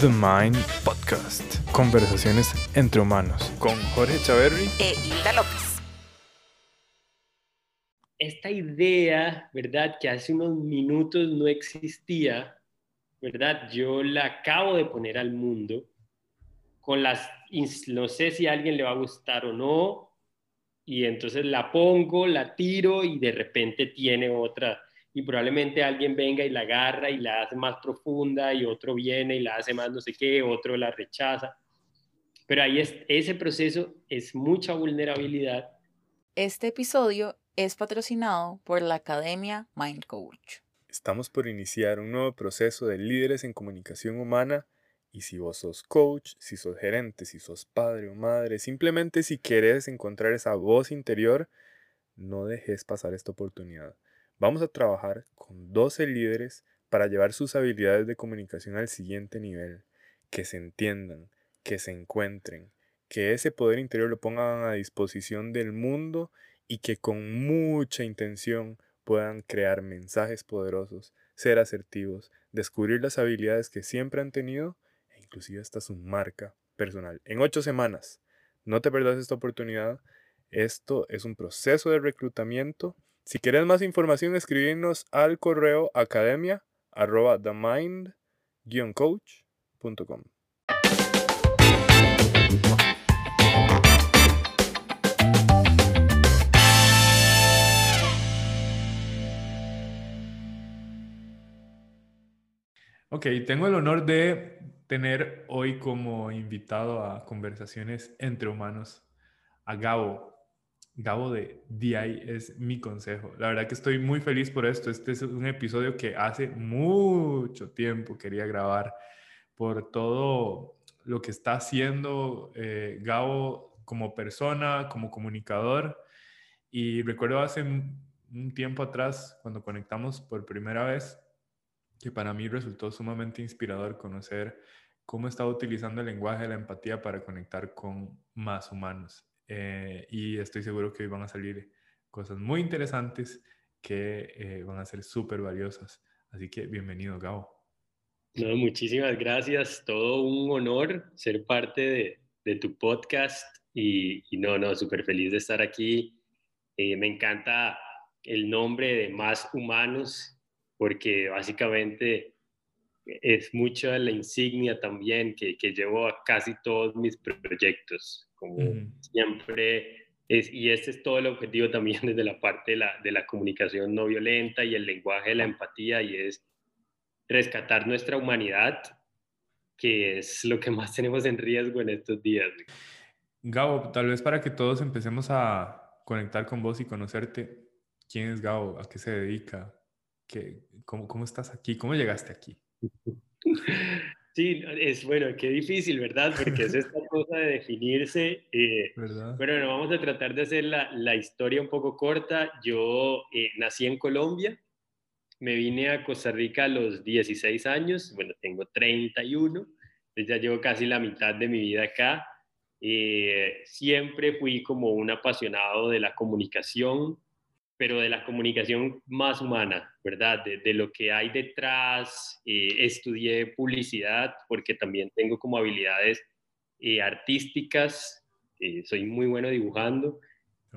The Mind Podcast. Conversaciones entre humanos con Jorge Chaverri e Hilda López. Esta idea, ¿verdad? Que hace unos minutos no existía, ¿verdad? Yo la acabo de poner al mundo con las, no sé si a alguien le va a gustar o no, y entonces la pongo, la tiro y de repente tiene otra y probablemente alguien venga y la agarra y la hace más profunda y otro viene y la hace más no sé qué, otro la rechaza. Pero ahí es, ese proceso es mucha vulnerabilidad. Este episodio es patrocinado por la Academia Mind Coach. Estamos por iniciar un nuevo proceso de líderes en comunicación humana y si vos sos coach, si sos gerente, si sos padre o madre, simplemente si querés encontrar esa voz interior, no dejes pasar esta oportunidad. Vamos a trabajar con 12 líderes para llevar sus habilidades de comunicación al siguiente nivel, que se entiendan, que se encuentren, que ese poder interior lo pongan a disposición del mundo y que con mucha intención puedan crear mensajes poderosos, ser asertivos, descubrir las habilidades que siempre han tenido e inclusive hasta su marca personal. En ocho semanas, no te perdas esta oportunidad. Esto es un proceso de reclutamiento si quieres más información, escribirnos al correo academia arroba themind-coach.com. Ok, tengo el honor de tener hoy como invitado a Conversaciones entre Humanos a Gabo. Gabo de DI es mi consejo. La verdad que estoy muy feliz por esto. Este es un episodio que hace mucho tiempo quería grabar por todo lo que está haciendo eh, Gabo como persona, como comunicador. Y recuerdo hace un tiempo atrás, cuando conectamos por primera vez, que para mí resultó sumamente inspirador conocer cómo estaba utilizando el lenguaje de la empatía para conectar con más humanos. Eh, y estoy seguro que hoy van a salir cosas muy interesantes que eh, van a ser súper valiosas. Así que bienvenido, Gabo. No, muchísimas gracias. Todo un honor ser parte de, de tu podcast y, no, no, súper feliz de estar aquí. Eh, me encanta el nombre de Más Humanos porque básicamente es mucha la insignia también que, que llevo a casi todos mis proyectos como siempre. Es, y este es todo el objetivo también desde la parte de la, de la comunicación no violenta y el lenguaje de la empatía, y es rescatar nuestra humanidad, que es lo que más tenemos en riesgo en estos días. Gabo, tal vez para que todos empecemos a conectar con vos y conocerte, ¿quién es Gabo? ¿A qué se dedica? ¿Qué, cómo, ¿Cómo estás aquí? ¿Cómo llegaste aquí? Sí, es bueno, qué difícil, ¿verdad? Porque es esta cosa de definirse. Eh. Pero bueno, vamos a tratar de hacer la, la historia un poco corta. Yo eh, nací en Colombia, me vine a Costa Rica a los 16 años, bueno, tengo 31, entonces ya llevo casi la mitad de mi vida acá. Eh, siempre fui como un apasionado de la comunicación, pero de la comunicación más humana, ¿verdad? De, lo que hay detrás. Eh, estudié publicidad porque también tengo como habilidades eh, artísticas, eh, soy muy bueno dibujando.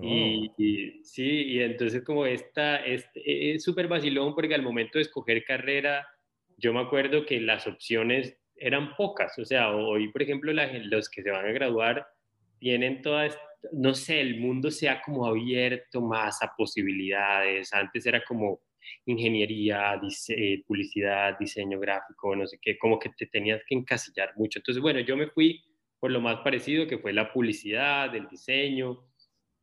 Y, oh. sí, y entonces como esta, este, es súper vacilón porque al momento de escoger carrera, yo me acuerdo que las opciones eran pocas, o sea, hoy, por ejemplo, los que se van a graduar tienen toda esta no sé, el mundo se ha como abierto más a posibilidades. Antes era como ingeniería, eh, publicidad, diseño gráfico, no sé qué, como que te tenías que encasillar mucho. Entonces, bueno, yo me fui por lo más parecido, que fue la publicidad, el diseño,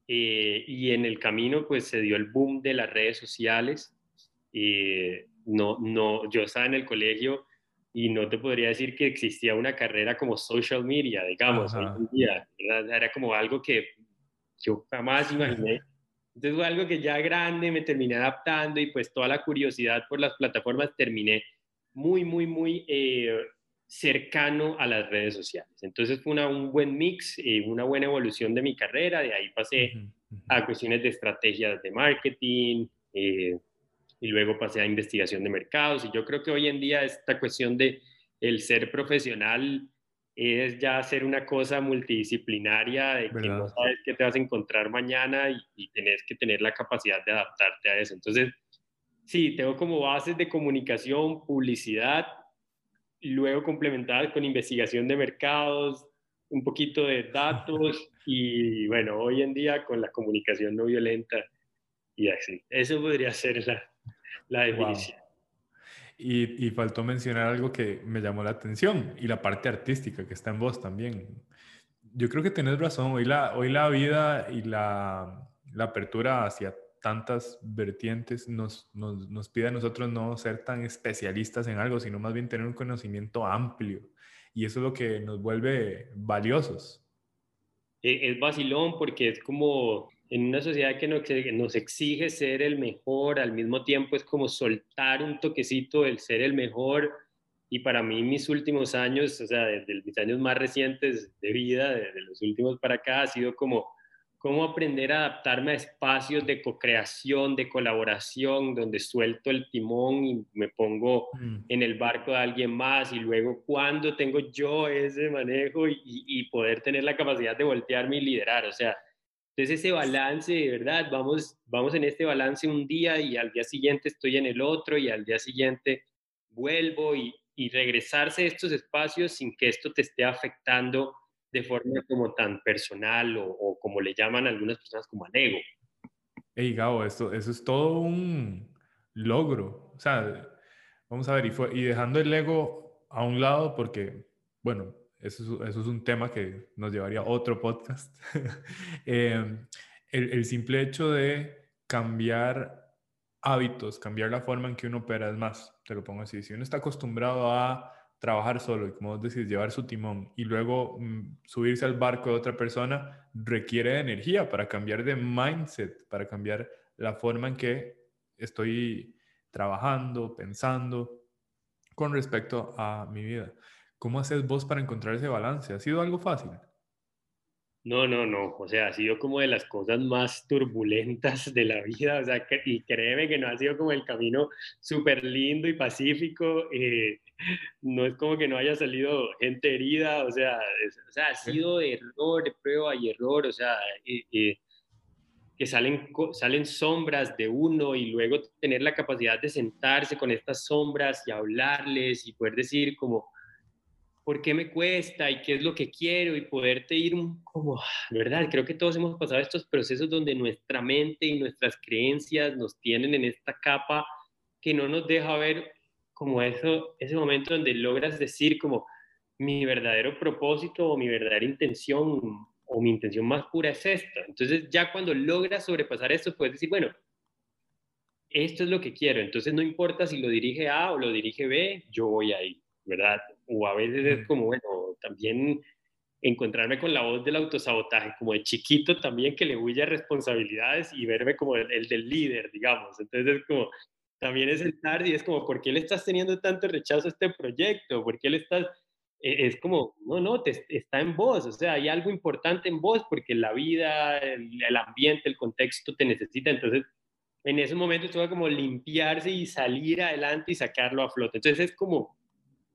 eh, y en el camino pues se dio el boom de las redes sociales. Eh, no, no, yo estaba en el colegio y no te podría decir que existía una carrera como social media, digamos, hoy en día. Era como algo que yo jamás imaginé. Entonces fue algo que ya grande me terminé adaptando y pues toda la curiosidad por las plataformas terminé muy, muy, muy eh, cercano a las redes sociales. Entonces fue una, un buen mix, eh, una buena evolución de mi carrera. De ahí pasé a cuestiones de estrategias de marketing, eh, y luego pasé a investigación de mercados y yo creo que hoy en día esta cuestión de el ser profesional es ya hacer una cosa multidisciplinaria de que no sabes qué te vas a encontrar mañana y, y tenés que tener la capacidad de adaptarte a eso. Entonces, sí, tengo como bases de comunicación, publicidad, y luego complementadas con investigación de mercados, un poquito de datos y bueno, hoy en día con la comunicación no violenta y así. Eso podría ser la, la definición. Y, faltó mencionar algo que me llamó la atención y la parte artística que está en vos también. Yo creo que tenés razón, hoy la, hoy la vida y la, la apertura hacia tantas vertientes nos, nos, nos, pide a nosotros no ser tan especialistas en algo, sino más bien tener un conocimiento amplio. Y eso es lo que nos vuelve valiosos. E, es vacilón porque es como en una sociedad que nos exige ser el mejor, al mismo tiempo es como soltar un toquecito del ser el mejor. Y para mí mis últimos años, o sea, desde mis años más recientes de vida, desde los últimos para acá, ha sido como cómo aprender a adaptarme a espacios de co-creación, de colaboración, donde suelto el timón y me pongo mm. en el barco de alguien más y luego cuando tengo yo ese manejo y, y, poder tener la capacidad de voltearme y liderar. O sea, entonces ese balance, de verdad, vamos, vamos en este balance un día y al día siguiente estoy en el otro y al día siguiente vuelvo y, y regresarse a estos espacios sin que esto te esté afectando de forma como tan personal o, como le llaman algunas personas como al ego. Hey, Gabo, esto, eso es todo un logro. O sea, vamos a ver, y, fue, y dejando el ego a un lado porque, bueno, eso es, un tema que nos llevaría a otro podcast. Em, el, el, simple hecho de cambiar hábitos, cambiar la forma en que uno opera, es más, te lo pongo así, si uno está acostumbrado a trabajar solo y como vos decís, llevar su timón y luego mm, subirse al barco de otra persona requiere de energía para cambiar de mindset, para cambiar la forma en que estoy trabajando, pensando con respecto a mi vida. ¿Cómo haces vos para encontrar ese balance? ¿Ha sido algo fácil? No, no, no. O sea, ha sido como de las cosas más turbulentas de la vida. O sea, y créeme que no ha sido como el camino súper lindo y pacífico. Eh, no es como que no haya salido gente herida. O sea, o sea ha sido error, de prueba y error. O sea, eh, eh, que salen, salen sombras de uno y luego tener la capacidad de sentarse con estas sombras y hablarles y poder decir como por qué me cuesta y qué es lo que quiero y poderte ir como, ¿verdad? Creo que todos hemos pasado estos procesos donde nuestra mente y nuestras creencias nos tienen en esta capa que no nos deja ver como eso, ese momento donde logras decir como mi verdadero propósito o mi verdadera intención o mi intención más pura es esto. Entonces ya cuando logras sobrepasar esto, puedes decir, bueno, esto es lo que quiero. Entonces no importa si lo dirige A o lo dirige B, yo voy ahí, ¿verdad? O a veces es como, bueno, también encontrarme con la voz del autosabotaje, como de chiquito también que le huye a responsabilidades y verme como el, del líder, digamos. Entonces es como, también es sentar y es como, ¿por qué le estás teniendo tanto rechazo a este proyecto? ¿Por qué le estás...? E, es como, no, no, te, está en vos, o sea, hay algo importante en vos porque la vida, el, el ambiente, el contexto te necesita. Entonces, en ese momento tuvo como limpiarse y salir adelante y sacarlo a flote. Entonces es como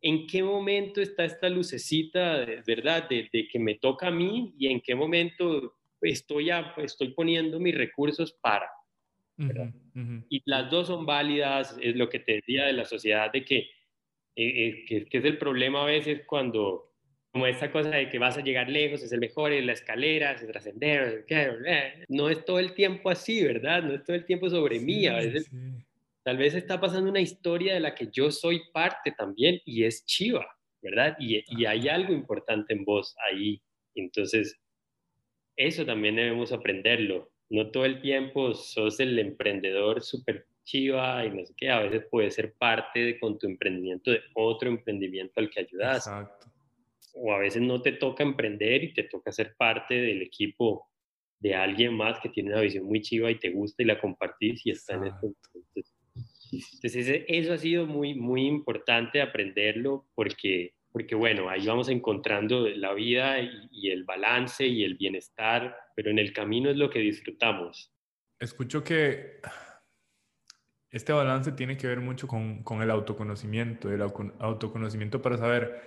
en qué momento está esta lucecita, ¿verdad?, de, que me toca a mí y en qué momento estoy, estoy poniendo mis recursos para. Y las dos son válidas, es lo que te decía de la sociedad, de que, eh, eh, que, es el problema a veces cuando, como esta cosa de que vas a llegar lejos, es el mejor, es la escalera, es trascender, no es todo el tiempo así, ¿verdad? No es todo el tiempo sobre mí, a veces Tal vez está pasando una historia de la que yo soy parte también y es chiva, ¿verdad? Y, y hay algo importante en vos ahí. Entonces, eso también debemos aprenderlo. No todo el tiempo sos el emprendedor súper chiva y no sé qué. A veces puedes ser parte de, con tu emprendimiento de otro emprendimiento al que ayudas. Exacto. O a veces no te toca emprender y te toca ser parte del equipo de alguien más que tiene una visión muy chiva y te gusta y la compartís y está en esto. Entonces, eso ha sido muy, muy importante aprenderlo porque, porque, bueno, ahí vamos encontrando la vida y, el balance y el bienestar, pero en el camino es lo que disfrutamos. Escucho que este balance tiene que ver mucho con, con el autoconocimiento, el autoconocimiento para saber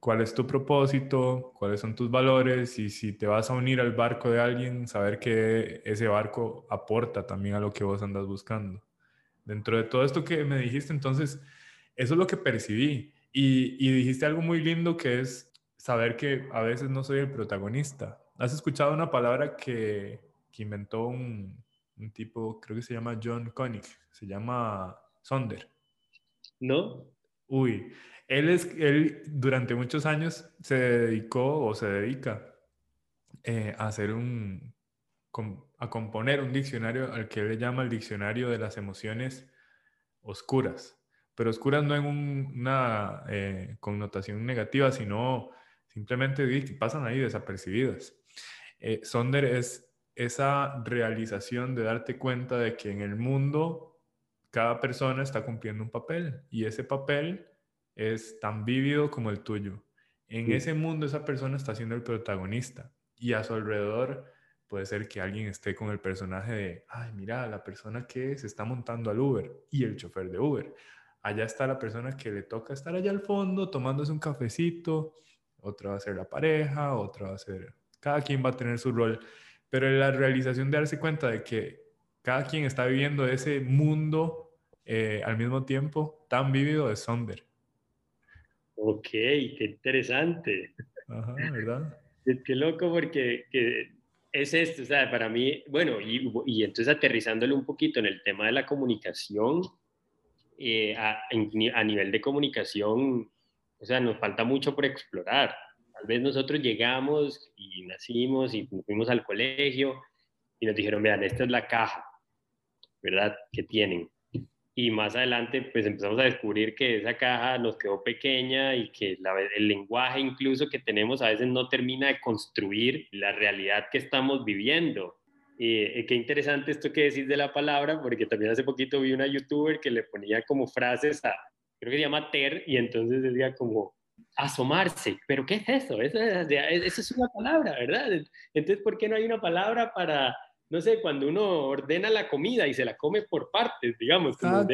cuál es tu propósito, cuáles son tus valores y si te vas a unir al barco de alguien, saber que ese barco aporta también a lo que vos andas buscando. Dentro de todo esto que me dijiste, entonces, eso es lo que percibí. Y, y dijiste algo muy lindo que es saber que a veces no soy el protagonista. ¿Has escuchado una palabra que, que inventó un, un, tipo, creo que se llama John Koenig, se llama Sonder? No. Uy, él, es, él durante muchos años se dedicó o se dedica eh, a hacer un, a componer un diccionario al que él le llama el diccionario de las emociones oscuras. Pero oscuras no en una eh, connotación negativa, sino simplemente que pasan ahí desapercibidas. Eh, Sonder es esa realización de darte cuenta de que en el mundo cada persona está cumpliendo un papel y ese papel es tan vívido como el tuyo. En ese mundo esa persona está siendo el protagonista y a su alrededor puede ser que alguien esté con el personaje de, ay, mira, la persona que se está montando al Uber y el chofer de Uber. Allá está la persona que le toca estar allá al fondo tomándose un cafecito, otra va a ser la pareja, otra va a ser, cada quien va a tener su rol, pero la realización de darse cuenta de que cada quien está viviendo ese mundo eh, al mismo tiempo tan vívido es Sonder. Ok, qué interesante. Ajá, ¿verdad? Qué loco porque es esto, o sea, para mí, bueno, y, y, entonces aterrizándole un poquito en el tema de la comunicación, eh, a, a, nivel de comunicación, o sea, nos falta mucho por explorar. Tal vez nosotros llegamos y nacimos y fuimos al colegio y nos dijeron, vean, esta es la caja, ¿verdad? Que tienen y más adelante pues empezamos a descubrir que esa caja nos quedó pequeña y que el lenguaje incluso que tenemos a veces no termina de construir la realidad que estamos viviendo. Y eh, qué interesante esto que decís de la palabra, porque también hace poquito vi una youtuber que le ponía como frases a, creo que se llama Ter, y entonces decía como asomarse, pero ¿qué es eso? Eso es, eso es una palabra, ¿verdad? Entonces, ¿por qué no hay una palabra para no sé, cuando uno ordena la comida y se la come por partes, digamos, como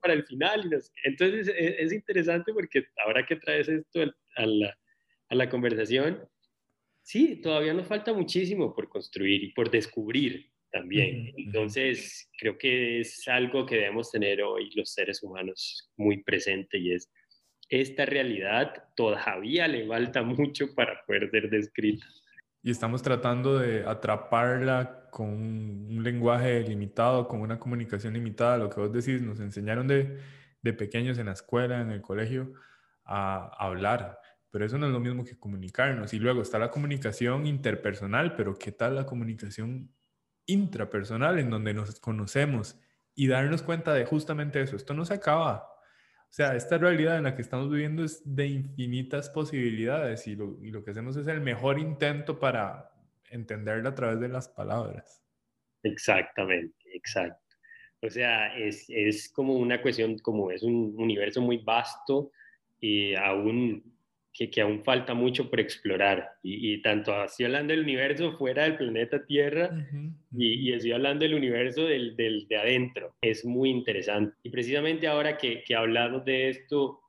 para el final. Entonces es, interesante porque ahora que traes esto a la, a la conversación, sí, todavía nos falta muchísimo por construir y por descubrir también. Entonces, creo que es algo que debemos tener hoy los seres humanos muy presente y es esta realidad todavía le falta mucho para poder ser descrita y estamos tratando de atraparla con un lenguaje limitado, con una comunicación limitada. Lo que vos decís, nos enseñaron de, de pequeños en la escuela, en el colegio, a, hablar, pero eso no es lo mismo que comunicarnos. Y luego está la comunicación interpersonal, pero ¿qué tal la comunicación intrapersonal en donde nos conocemos y darnos cuenta de justamente eso? Esto no se acaba, o sea, esta realidad en la que estamos viviendo es de infinitas posibilidades y lo, y lo, que hacemos es el mejor intento para entenderla a través de las palabras. Exactamente, exacto. O sea, es, es como una cuestión, como es un universo muy vasto y aún que, que, aún falta mucho por explorar. Y, tanto así hablando del universo fuera del planeta Tierra y, y, estoy hablando del universo del, del, de adentro. Es muy interesante. Y precisamente ahora que, que hablamos de esto,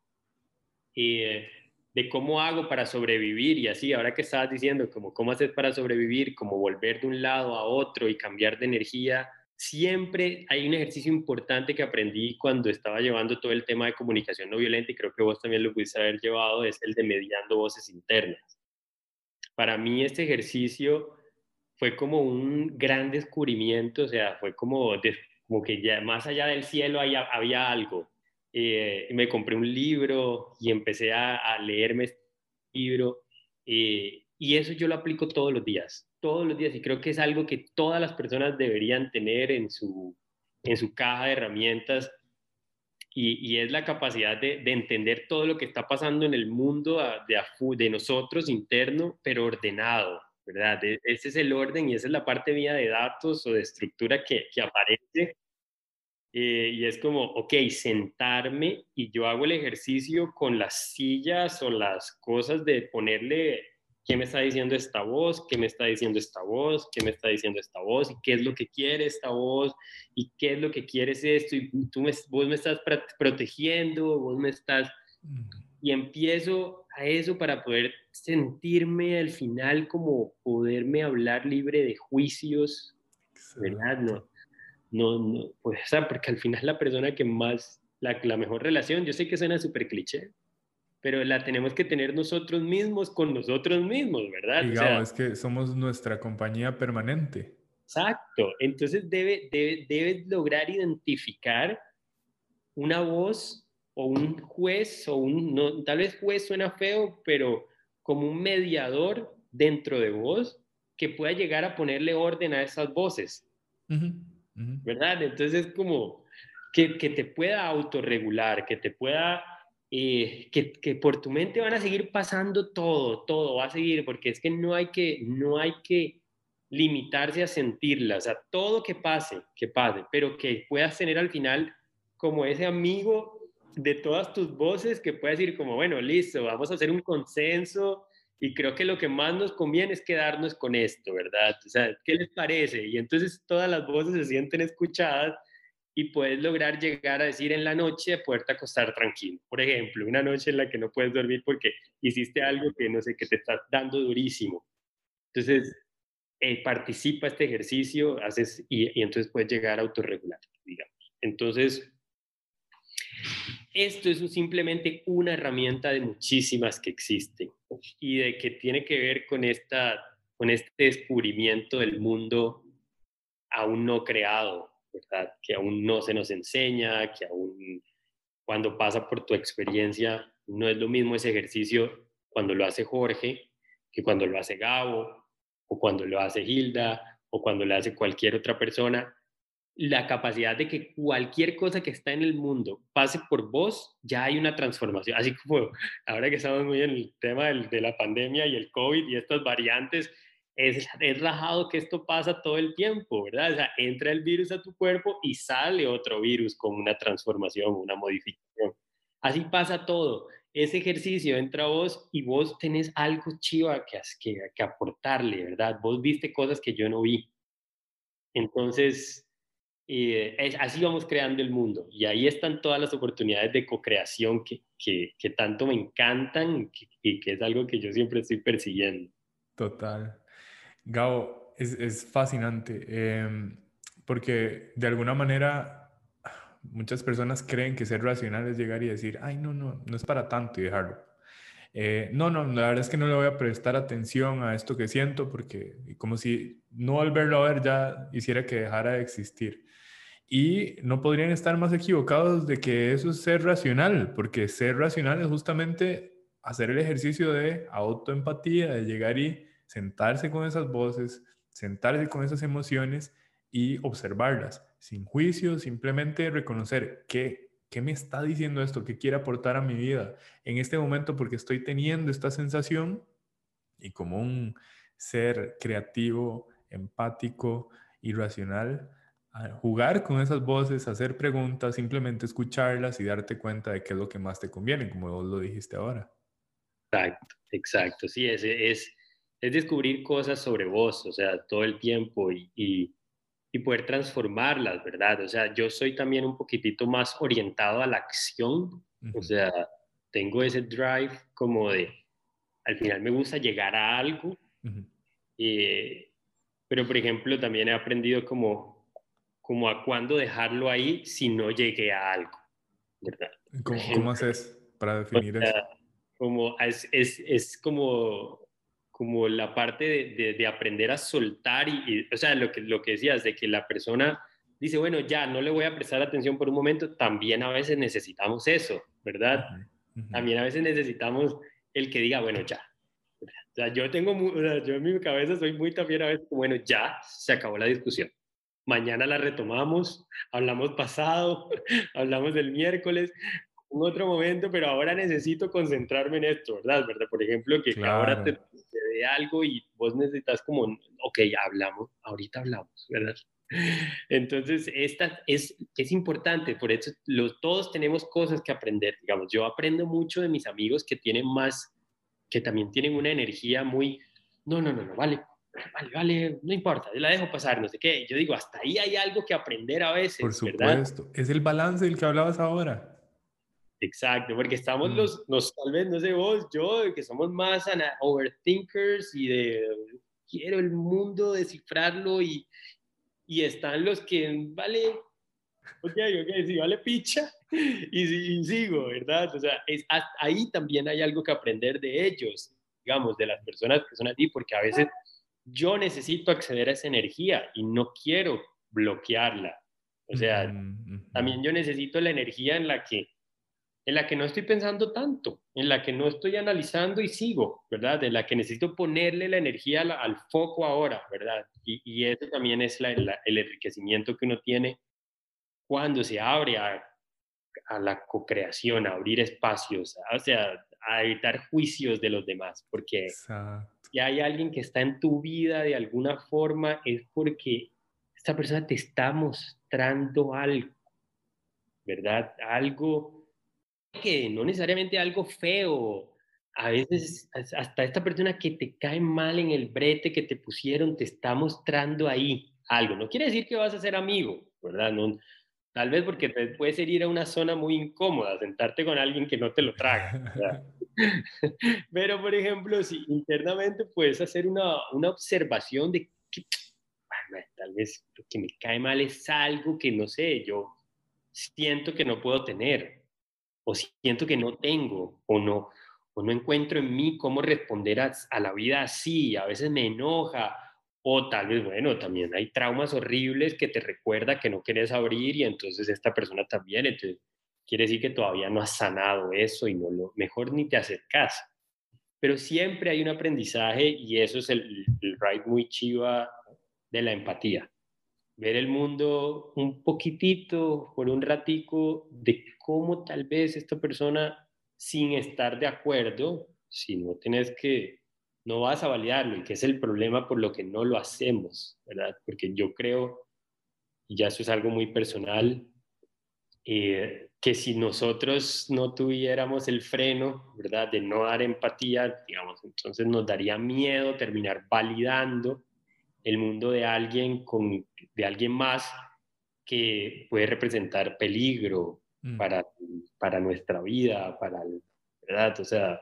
eh, de cómo hago para sobrevivir y así, ahora que estabas diciendo, como cómo haces para sobrevivir, como volver de un lado a otro y cambiar de energía siempre hay un ejercicio importante que aprendí cuando estaba llevando todo el tema de comunicación no violenta y creo que vos también lo pudiste haber llevado, es el de mediando voces internas. Para mí este ejercicio fue como un gran descubrimiento, o sea, fue como, como que ya más allá del cielo había, había algo. Eh, me compré un libro y empecé a, leerme este libro eh, y eso yo lo aplico todos los días todos los días y creo que es algo que todas las personas deberían tener en su, en su caja de herramientas y, y es la capacidad de, de, entender todo lo que está pasando en el mundo de, de nosotros interno, pero ordenado, ¿verdad? E, ese es el orden y esa es la parte mía de datos o de estructura que, que aparece. Eh, y es como, ok, sentarme y yo hago el ejercicio con las sillas o las cosas de ponerle ¿qué me está diciendo esta voz? ¿Qué me está diciendo esta voz? ¿Qué me está diciendo esta voz? ¿Y qué es lo que quiere esta voz? ¿Y qué es lo que quieres esto? Y tú me, vos me estás protegiendo, vos me estás... Y empiezo a eso para poder sentirme al final como poderme hablar libre de juicios, ¿verdad? No, no, no, pues, o sea, porque al final la persona que más, la, la mejor relación, yo sé que suena súper cliché, pero la tenemos que tener nosotros mismos con nosotros mismos, ¿verdad? Digamos, es que somos nuestra compañía permanente. Exacto, entonces debe, debe, debes lograr identificar una voz o un juez, o un, no, tal vez juez suena feo, pero como un mediador dentro de vos que pueda llegar a ponerle orden a esas voces, ¿verdad? Entonces es como que, que te pueda autorregular, que te pueda eh, que, por tu mente van a seguir pasando todo, todo va a seguir, porque es que no hay que, no hay que limitarse a sentirla, o sea, todo que pase, que pase, pero que puedas tener al final como ese amigo de todas tus voces que pueda decir como, bueno, listo, vamos a hacer un consenso y creo que lo que más nos conviene es quedarnos con esto, ¿verdad? O sea, ¿qué les parece? Y entonces todas las voces se sienten escuchadas y puedes lograr llegar a decir en la noche, poderte acostar tranquilo. Por ejemplo, una noche en la que no puedes dormir porque hiciste algo que no sé, que te está dando durísimo. Entonces, eh, participa este ejercicio, haces y, y, entonces puedes llegar a autorregular, digamos. Entonces, esto es simplemente una herramienta de muchísimas que existen y de que tiene que ver con, esta, con este descubrimiento del mundo aún no creado, que aún no se nos enseña, que aún cuando pasa por tu experiencia no es lo mismo ese ejercicio cuando lo hace Jorge que cuando lo hace Gabo o cuando lo hace Hilda o cuando lo hace cualquier otra persona. La capacidad de que cualquier cosa que está en el mundo pase por vos, ya hay una transformación. Así como ahora que estamos muy en el tema de la pandemia y el COVID y estas variantes, es, es rajado que esto pasa todo el tiempo, ¿verdad? O sea, entra el virus a tu cuerpo y sale otro virus con una transformación, una modificación. Así pasa todo. Ese ejercicio entra vos y vos tenés algo chiva que, que, que aportarle, ¿verdad? Vos viste cosas que yo no vi. Entonces, eh, así vamos creando el mundo. Y ahí están todas las oportunidades de co-creación que, que, que, tanto me encantan y que es algo que yo siempre estoy persiguiendo. Total. Gao, es, fascinante em, porque de alguna manera muchas personas creen que ser racional es llegar y decir, ay, no, no, no es para tanto y dejarlo. Eh, no, no, la verdad es que no le voy a prestar atención a esto que siento porque como si no al verlo a ver ya hiciera que dejara de existir. Y no podrían estar más equivocados de que eso es ser racional, porque ser racional es justamente hacer el ejercicio de autoempatía, de llegar y sentarse con esas voces, sentarse con esas emociones y observarlas, sin juicio, simplemente reconocer qué, qué me está diciendo esto, qué quiere aportar a mi vida en este momento porque estoy teniendo esta sensación y como un ser creativo, empático y racional, jugar con esas voces, hacer preguntas, simplemente escucharlas y darte cuenta de qué es lo que más te conviene, como vos lo dijiste ahora. Exacto, exacto. Sí, ese es, es descubrir cosas sobre vos, o sea, todo el tiempo y, y, poder transformarlas, ¿verdad? O sea, yo soy también un poquitito más orientado a la acción, o sea, tengo ese drive como de, al final me gusta llegar a algo, eh, pero por ejemplo también he aprendido como, como a cuándo dejarlo ahí si no llegué a algo, ¿verdad? ¿Cómo, haces para definir eso? Como es, es, es como como la parte de, de, aprender a soltar y, o sea, lo que, lo que decías, de que la persona dice, bueno, ya no le voy a prestar atención por un momento, también a veces necesitamos eso, ¿verdad? También a veces necesitamos el que diga, bueno, ya. O sea, yo tengo, o sea, yo en mi cabeza soy muy también a veces, bueno, ya se acabó la discusión. Mañana la retomamos, hablamos pasado, hablamos del miércoles, un otro momento, pero ahora necesito concentrarme en esto, ¿verdad? ¿verdad? Por ejemplo, que ahora te, de algo y vos necesitas como, ok, hablamos, ahorita hablamos, ¿verdad? Entonces, esta es, es importante, por eso los, todos tenemos cosas que aprender, digamos, yo aprendo mucho de mis amigos que tienen más, que también tienen una energía muy, no, no, no, no, vale, vale, vale, no importa, yo la dejo pasar, no sé qué. Yo digo, hasta ahí hay algo que aprender a veces. Por supuesto, es el balance del que hablabas ahora. Exacto, porque estamos mm. los, los, tal vez, no sé vos, yo, que somos más overthinkers y de quiero el mundo descifrarlo y, y están los que, vale, ok, ok, sí, vale picha y, y sigo, ¿verdad? O sea, es, ahí también hay algo que aprender de ellos, digamos, de las personas que son ti, porque a veces yo necesito acceder a esa energía y no quiero bloquearla. O sea, también yo necesito la energía en la que en la que no estoy pensando tanto, en la que no estoy analizando y sigo, ¿verdad? En la que necesito ponerle la energía al, foco ahora, ¿verdad? Y, y eso también es el enriquecimiento que uno tiene cuando se abre a, a la co-creación, a abrir espacios, o sea, a evitar juicios de los demás, porque si hay alguien que está en tu vida de alguna forma, es porque esta persona te está mostrando algo, ¿verdad? Algo que no necesariamente algo feo, a veces hasta esta persona que te cae mal en el brete que te pusieron te está mostrando ahí algo. No quiere decir que vas a ser amigo, ¿verdad? No, tal vez porque te puedes ir a una zona muy incómoda, sentarte con alguien que no te lo traga. Pero, por ejemplo, si internamente puedes hacer una, una observación de que tal vez lo que me cae mal es algo que, no sé, yo siento que no puedo tener o siento que no tengo o no, o no encuentro en mí cómo responder a, la vida así, a veces me enoja, o tal vez, bueno, también hay traumas horribles que te recuerda que no quieres abrir y entonces esta persona también, entonces quiere decir que todavía no has sanado eso y no lo, mejor ni te acercas. Pero siempre hay un aprendizaje y eso es el, el ride muy chiva de la empatía ver el mundo un poquitito, por un ratico, de cómo tal vez esta persona, sin estar de acuerdo, si no tienes que, no vas a validarlo y que es el problema por lo que no lo hacemos, ¿verdad? Porque yo creo, y ya eso es algo muy personal, eh, que si nosotros no tuviéramos el freno, ¿verdad? De no dar empatía, digamos, entonces nos daría miedo terminar validando el mundo de alguien con de alguien más que puede representar peligro mm. para, para nuestra vida, para, ¿verdad? O sea,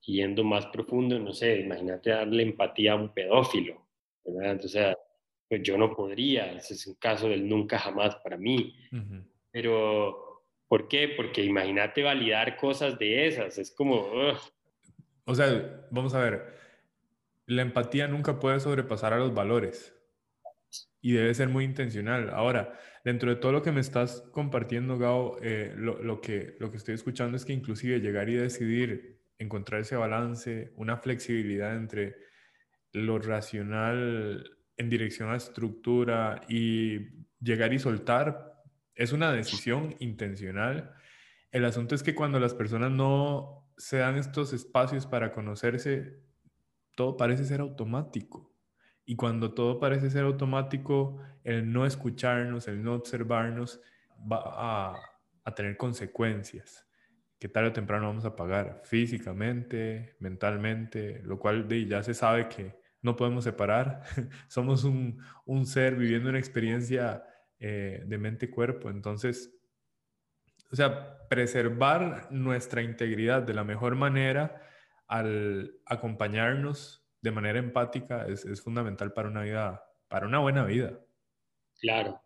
yendo más profundo, no sé, imagínate darle empatía a un pedófilo, ¿verdad? O sea, pues yo no podría, ese es un caso del nunca jamás para mí, pero ¿por qué? Porque imagínate validar cosas de esas, es como... O sea, vamos a ver, la empatía nunca puede sobrepasar a los valores y debe ser muy intencional. Ahora, dentro de todo lo que me estás compartiendo, Gao, eh, lo, que, lo que estoy escuchando es que inclusive llegar y decidir encontrar ese balance, una flexibilidad entre lo racional en dirección a estructura y llegar y soltar es una decisión intencional. El asunto es que cuando las personas no se dan estos espacios para conocerse, todo parece ser automático. Y cuando todo parece ser automático, el no escucharnos, el no observarnos, va a, tener consecuencias que tarde o temprano vamos a pagar físicamente, mentalmente, lo cual ya se sabe que no podemos separar. Somos un, ser viviendo una experiencia eh, de mente-cuerpo. Entonces, o sea, preservar nuestra integridad de la mejor manera al acompañarnos de manera empática es, es, fundamental para una vida, para una buena vida. Claro,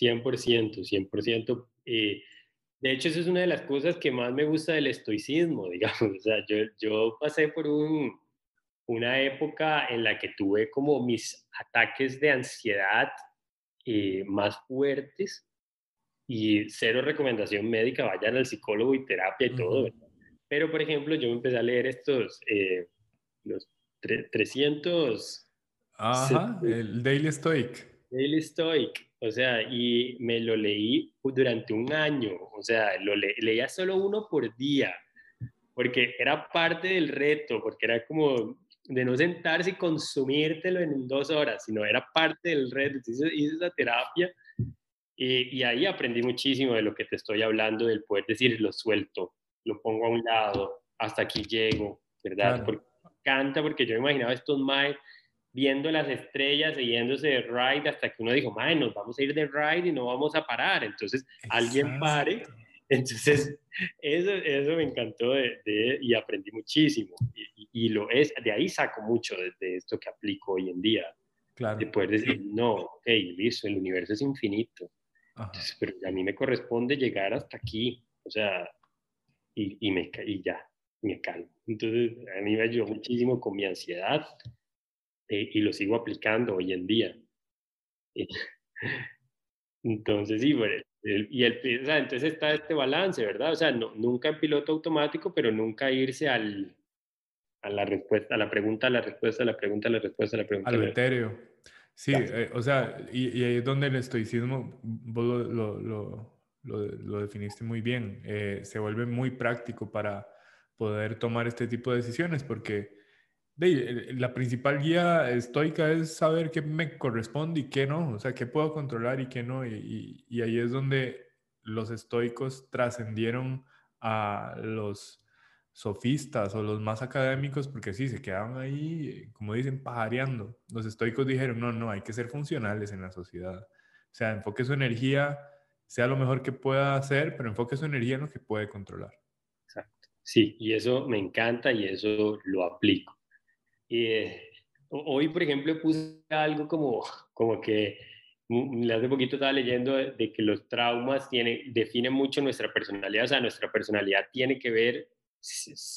100%, 100%. Eh, de hecho, esa es una de las cosas que más me gusta del estoicismo, digamos. O sea, yo, yo pasé por un, una época en la que tuve como mis ataques de ansiedad eh, más fuertes y cero recomendación médica, vayan al psicólogo y terapia y todo, pero, por ejemplo, yo empecé a leer estos, eh, los 300... Ajá, el Daily Stoic. Daily Stoic, o sea, y me lo leí durante un año, o sea, lo leía solo uno por día, porque era parte del reto, porque era como de no sentarse y consumírtelo en dos horas, sino era parte del reto. Entonces hice esa terapia y, y, ahí aprendí muchísimo de lo que te estoy hablando, del poder decir, lo suelto, lo pongo a un lado, hasta aquí llego, ¿verdad? Porque me encanta, porque yo me imaginaba estos maes viendo las estrellas, yéndose de ride hasta que uno dijo, mae, nos vamos a ir de ride y no vamos a parar. Entonces, alguien pare. Entonces, eso, eso me encantó de, y aprendí muchísimo. Y, y, lo es, de ahí saco mucho de, esto que aplico hoy en día. Claro. De poder decir, no, ok, listo, el universo es infinito. pero a mí me corresponde llegar hasta aquí. O sea, y, y, me, y ya, me calmo. Entonces, a mí me ayudó muchísimo con mi ansiedad eh, y lo sigo aplicando hoy en día. Entonces, sí, bueno, y el, o sea, entonces está este balance, ¿verdad? O sea, no, nunca en piloto automático, pero nunca irse al, a la respuesta, a la pregunta, a la respuesta, a la pregunta, a la respuesta, a la pregunta. Al etéreo. Sí, eh, o sea, y, ahí es donde el estoicismo, vos lo, lo, lo, lo definiste muy bien, eh, se vuelve muy práctico para poder tomar este tipo de decisiones, porque la principal guía estoica es saber qué me corresponde y qué no, o sea, qué puedo controlar y qué no. Y, y, ahí es donde los estoicos trascendieron a los sofistas o los más académicos, porque sí, se quedaban ahí, como dicen, pajareando. Los estoicos dijeron, no, no, hay que ser funcionales en la sociedad. O sea, enfoque su energía, sea lo mejor que pueda hacer, pero enfoque su energía en lo que puede controlar. Exacto. Sí, y eso me encanta y eso lo aplico. Eh, hoy, por ejemplo, puse algo como, como que hace poquito estaba leyendo de, que los traumas tienen, definen mucho nuestra personalidad, o sea, nuestra personalidad tiene que ver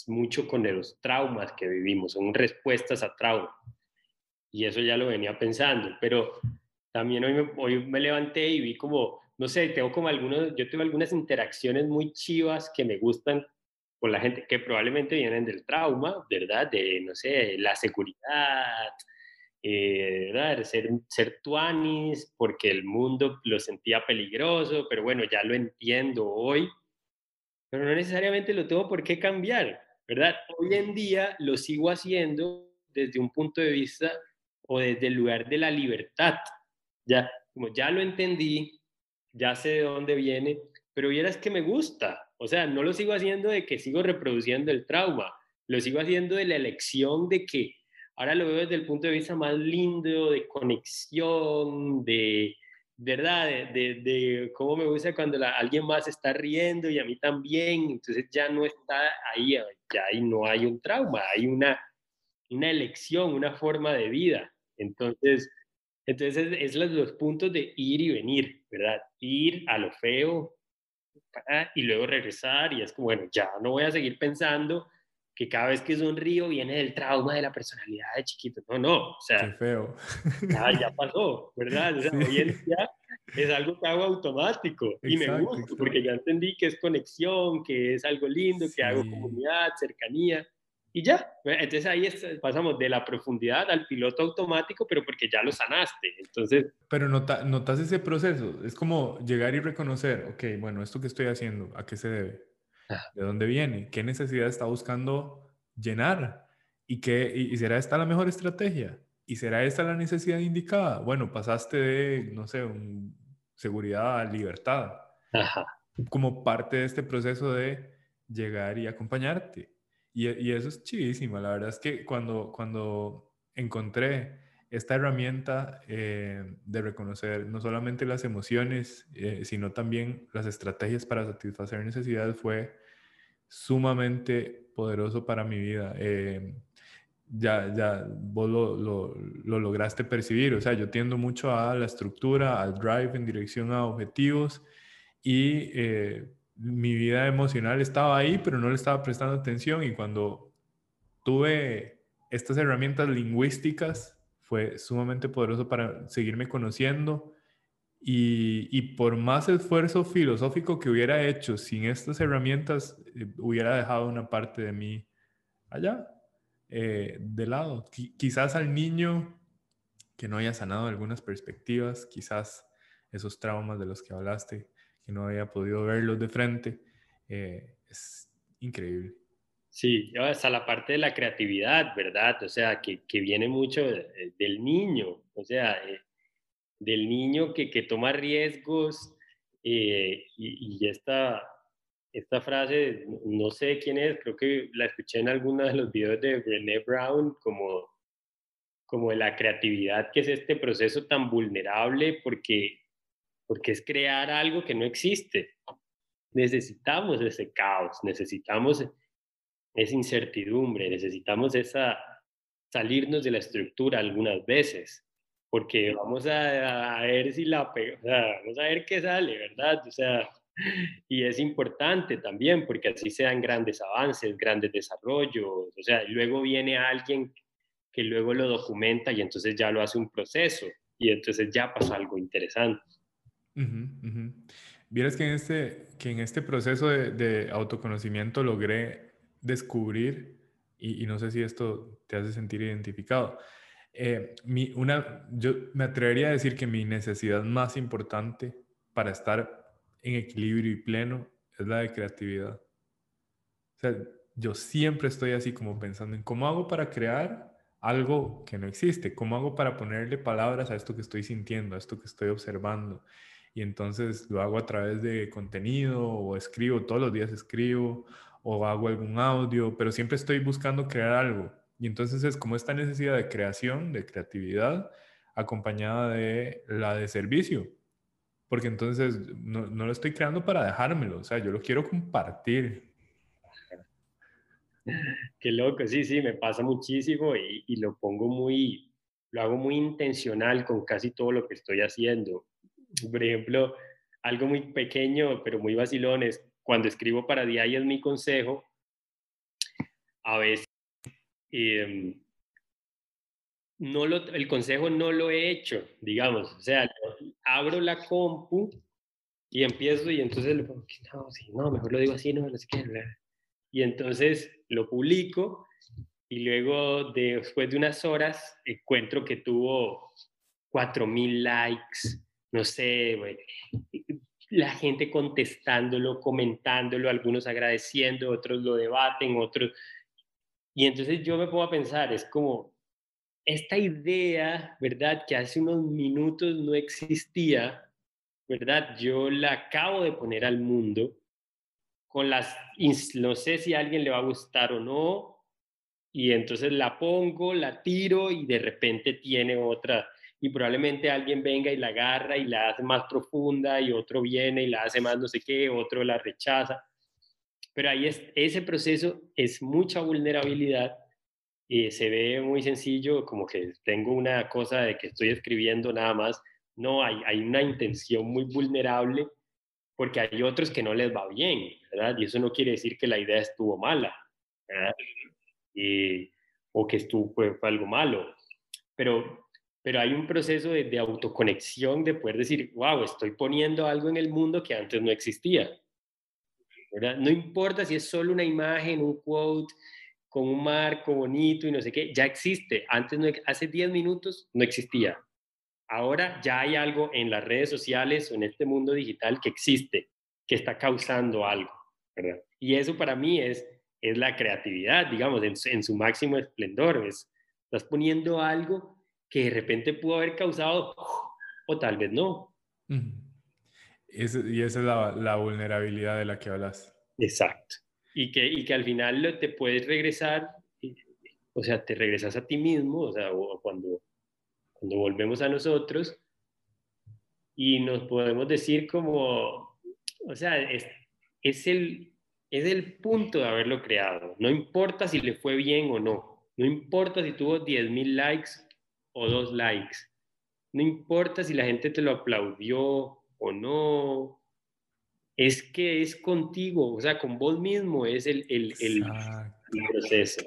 mucho con los traumas que vivimos, son respuestas a traumas. Y eso ya lo venía pensando, pero también hoy me, hoy me levanté y vi como, no sé, tengo como algunos, yo tengo algunas interacciones muy chivas que me gustan con la gente que probablemente vienen del trauma, ¿verdad? De, no sé, la seguridad, eh, ¿verdad? Ser, ser tuanis porque el mundo lo sentía peligroso, pero bueno, ya lo entiendo hoy, pero no necesariamente lo tengo por qué cambiar, ¿verdad? Hoy en día lo sigo haciendo desde un punto de vista o desde el lugar de la libertad, ya, como ya lo entendí, ya sé de dónde viene, pero vieras que me gusta, o sea, no lo sigo haciendo de que sigo reproduciendo el trauma, lo sigo haciendo de la elección de que ahora lo veo desde el punto de vista más lindo, de conexión, de, ¿verdad? De, de, cómo me gusta cuando alguien más está riendo y a mí también, entonces ya no está ahí, ya ahí no hay un trauma, hay una, una elección, una forma de vida. Entonces, entonces es los, los puntos de ir y venir, ¿verdad? Ir a lo feo, y luego regresar y es como, bueno, ya no voy a seguir pensando que cada vez que sonrío viene del trauma de la personalidad de chiquito. No, no, o sea, Qué feo. Ya, pasó, ¿verdad? O sea, hoy en día es algo que hago automático y me gusta porque ya entendí que es conexión, que es algo lindo, que hago comunidad, cercanía. Y ya, entonces ahí pasamos de la profundidad al piloto automático, pero porque ya lo sanaste. Entonces... Pero nota, notas ese proceso, es como llegar y reconocer, ok, bueno, esto que estoy haciendo, ¿a qué se debe? ¿De dónde viene? ¿Qué necesidad está buscando llenar? ¿Y, qué, y, será esta la mejor estrategia? ¿Y será esta la necesidad indicada? Bueno, pasaste de, no sé, un, seguridad a libertad. Como parte de este proceso de llegar y acompañarte. Y, eso es chidísimo. La verdad es que cuando, cuando encontré esta herramienta eh, de reconocer no solamente las emociones, eh, sino también las estrategias para satisfacer necesidades, fue sumamente poderoso para mi vida. Eh, ya, ya vos lo, lo, lo, lograste percibir. O sea, yo tiendo mucho a la estructura, al drive en dirección a objetivos y mi vida emocional estaba ahí, pero no le estaba prestando atención y cuando tuve estas herramientas lingüísticas fue sumamente poderoso para seguirme conociendo y, por más esfuerzo filosófico que hubiera hecho sin estas herramientas, eh, hubiera dejado una parte de mí allá, eh, de lado. quizás al niño que no haya sanado algunas perspectivas, quizás esos traumas de los que hablaste, que no había podido verlos de frente. Eh, es increíble. Sí, hasta la parte de la creatividad, ¿verdad? O sea, que, que viene mucho del niño, o sea, eh, del niño que, que, toma riesgos eh, y, y, esta, esta frase, no sé quién es, creo que la escuché en alguno de los videos de Brené Brown, como, como de la creatividad, que es este proceso tan vulnerable porque, porque es crear algo que no existe. Necesitamos ese caos, necesitamos esa incertidumbre, necesitamos esa salirnos de la estructura algunas veces, porque vamos a, ver si la, vamos a ver qué sale, ¿verdad? O sea, y es importante también porque así se dan grandes avances, grandes desarrollos, o sea, luego viene alguien que luego lo documenta y entonces ya lo hace un proceso y entonces ya pasa algo interesante. Vieras que en este, que en este proceso de, autoconocimiento logré descubrir, y, no sé si esto te hace sentir identificado, eh, mi, una, yo me atrevería a decir que mi necesidad más importante para estar en equilibrio y pleno es la de creatividad. O sea, yo siempre estoy así como pensando en cómo hago para crear algo que no existe, cómo hago para ponerle palabras a esto que estoy sintiendo, a esto que estoy observando. Y entonces lo hago a través de contenido o escribo, todos los días escribo o hago algún audio, pero siempre estoy buscando crear algo. Y entonces es como esta necesidad de creación, de creatividad, acompañada de la de servicio porque entonces no, no, lo estoy creando para dejármelo, o sea, yo lo quiero compartir. Qué loco, sí, sí, me pasa muchísimo y, y, lo pongo muy, lo hago muy intencional con casi todo lo que estoy haciendo. Por ejemplo, algo muy pequeño, pero muy vacilón es cuando escribo para y es mi consejo, a veces eh, no el consejo no lo he hecho, digamos, o sea, abro la compu y empiezo y entonces le pongo, no, no, mejor lo digo así, no, no sé qué. Y entonces lo publico y luego después de unas horas encuentro que tuvo 4.000 likes, no sé, la gente contestándolo, comentándolo, algunos agradeciendo, otros lo debaten, otros... Y entonces yo me pongo a pensar, es como, esta idea, ¿verdad? Que hace unos minutos no existía, ¿verdad? Yo la acabo de poner al mundo con las, no sé si a alguien le va a gustar o no, y entonces la pongo, la tiro y de repente tiene otra, y probablemente alguien venga y la agarra y la hace más profunda y otro viene y la hace más no sé qué, otro la rechaza. Pero ahí es, ese proceso es mucha vulnerabilidad y se ve muy sencillo, como que tengo una cosa de que estoy escribiendo nada más. No, hay, hay una intención muy vulnerable porque hay otros que no les va bien, ¿verdad? Y eso no quiere decir que la idea estuvo mala. Y, o que estuvo, fue, algo malo. Pero, pero hay un proceso de, autoconexión, de poder decir, wow, estoy poniendo algo en el mundo que antes no existía. No importa si es solo una imagen, un quote, con un marco bonito y no sé qué, ya existe. Antes, no, hace 10 minutos, no existía. Ahora ya hay algo en las redes sociales o en este mundo digital que existe, que está causando algo. Y eso para mí es, es la creatividad, digamos, en, su máximo esplendor. Es, estás poniendo algo que de repente pudo haber causado o tal vez no. y esa es la, la vulnerabilidad de la que hablas. Exacto y que, y que al final te puedes regresar, o sea, te regresas a ti mismo, o sea, cuando, cuando volvemos a nosotros y nos podemos decir como, o sea, es, es, el, es el punto de haberlo creado, no importa si le fue bien o no, no importa si tuvo 10.000 likes o 2 likes, no importa si la gente te lo aplaudió o no, es que es contigo, o sea, con vos mismo es el, el, el, proceso.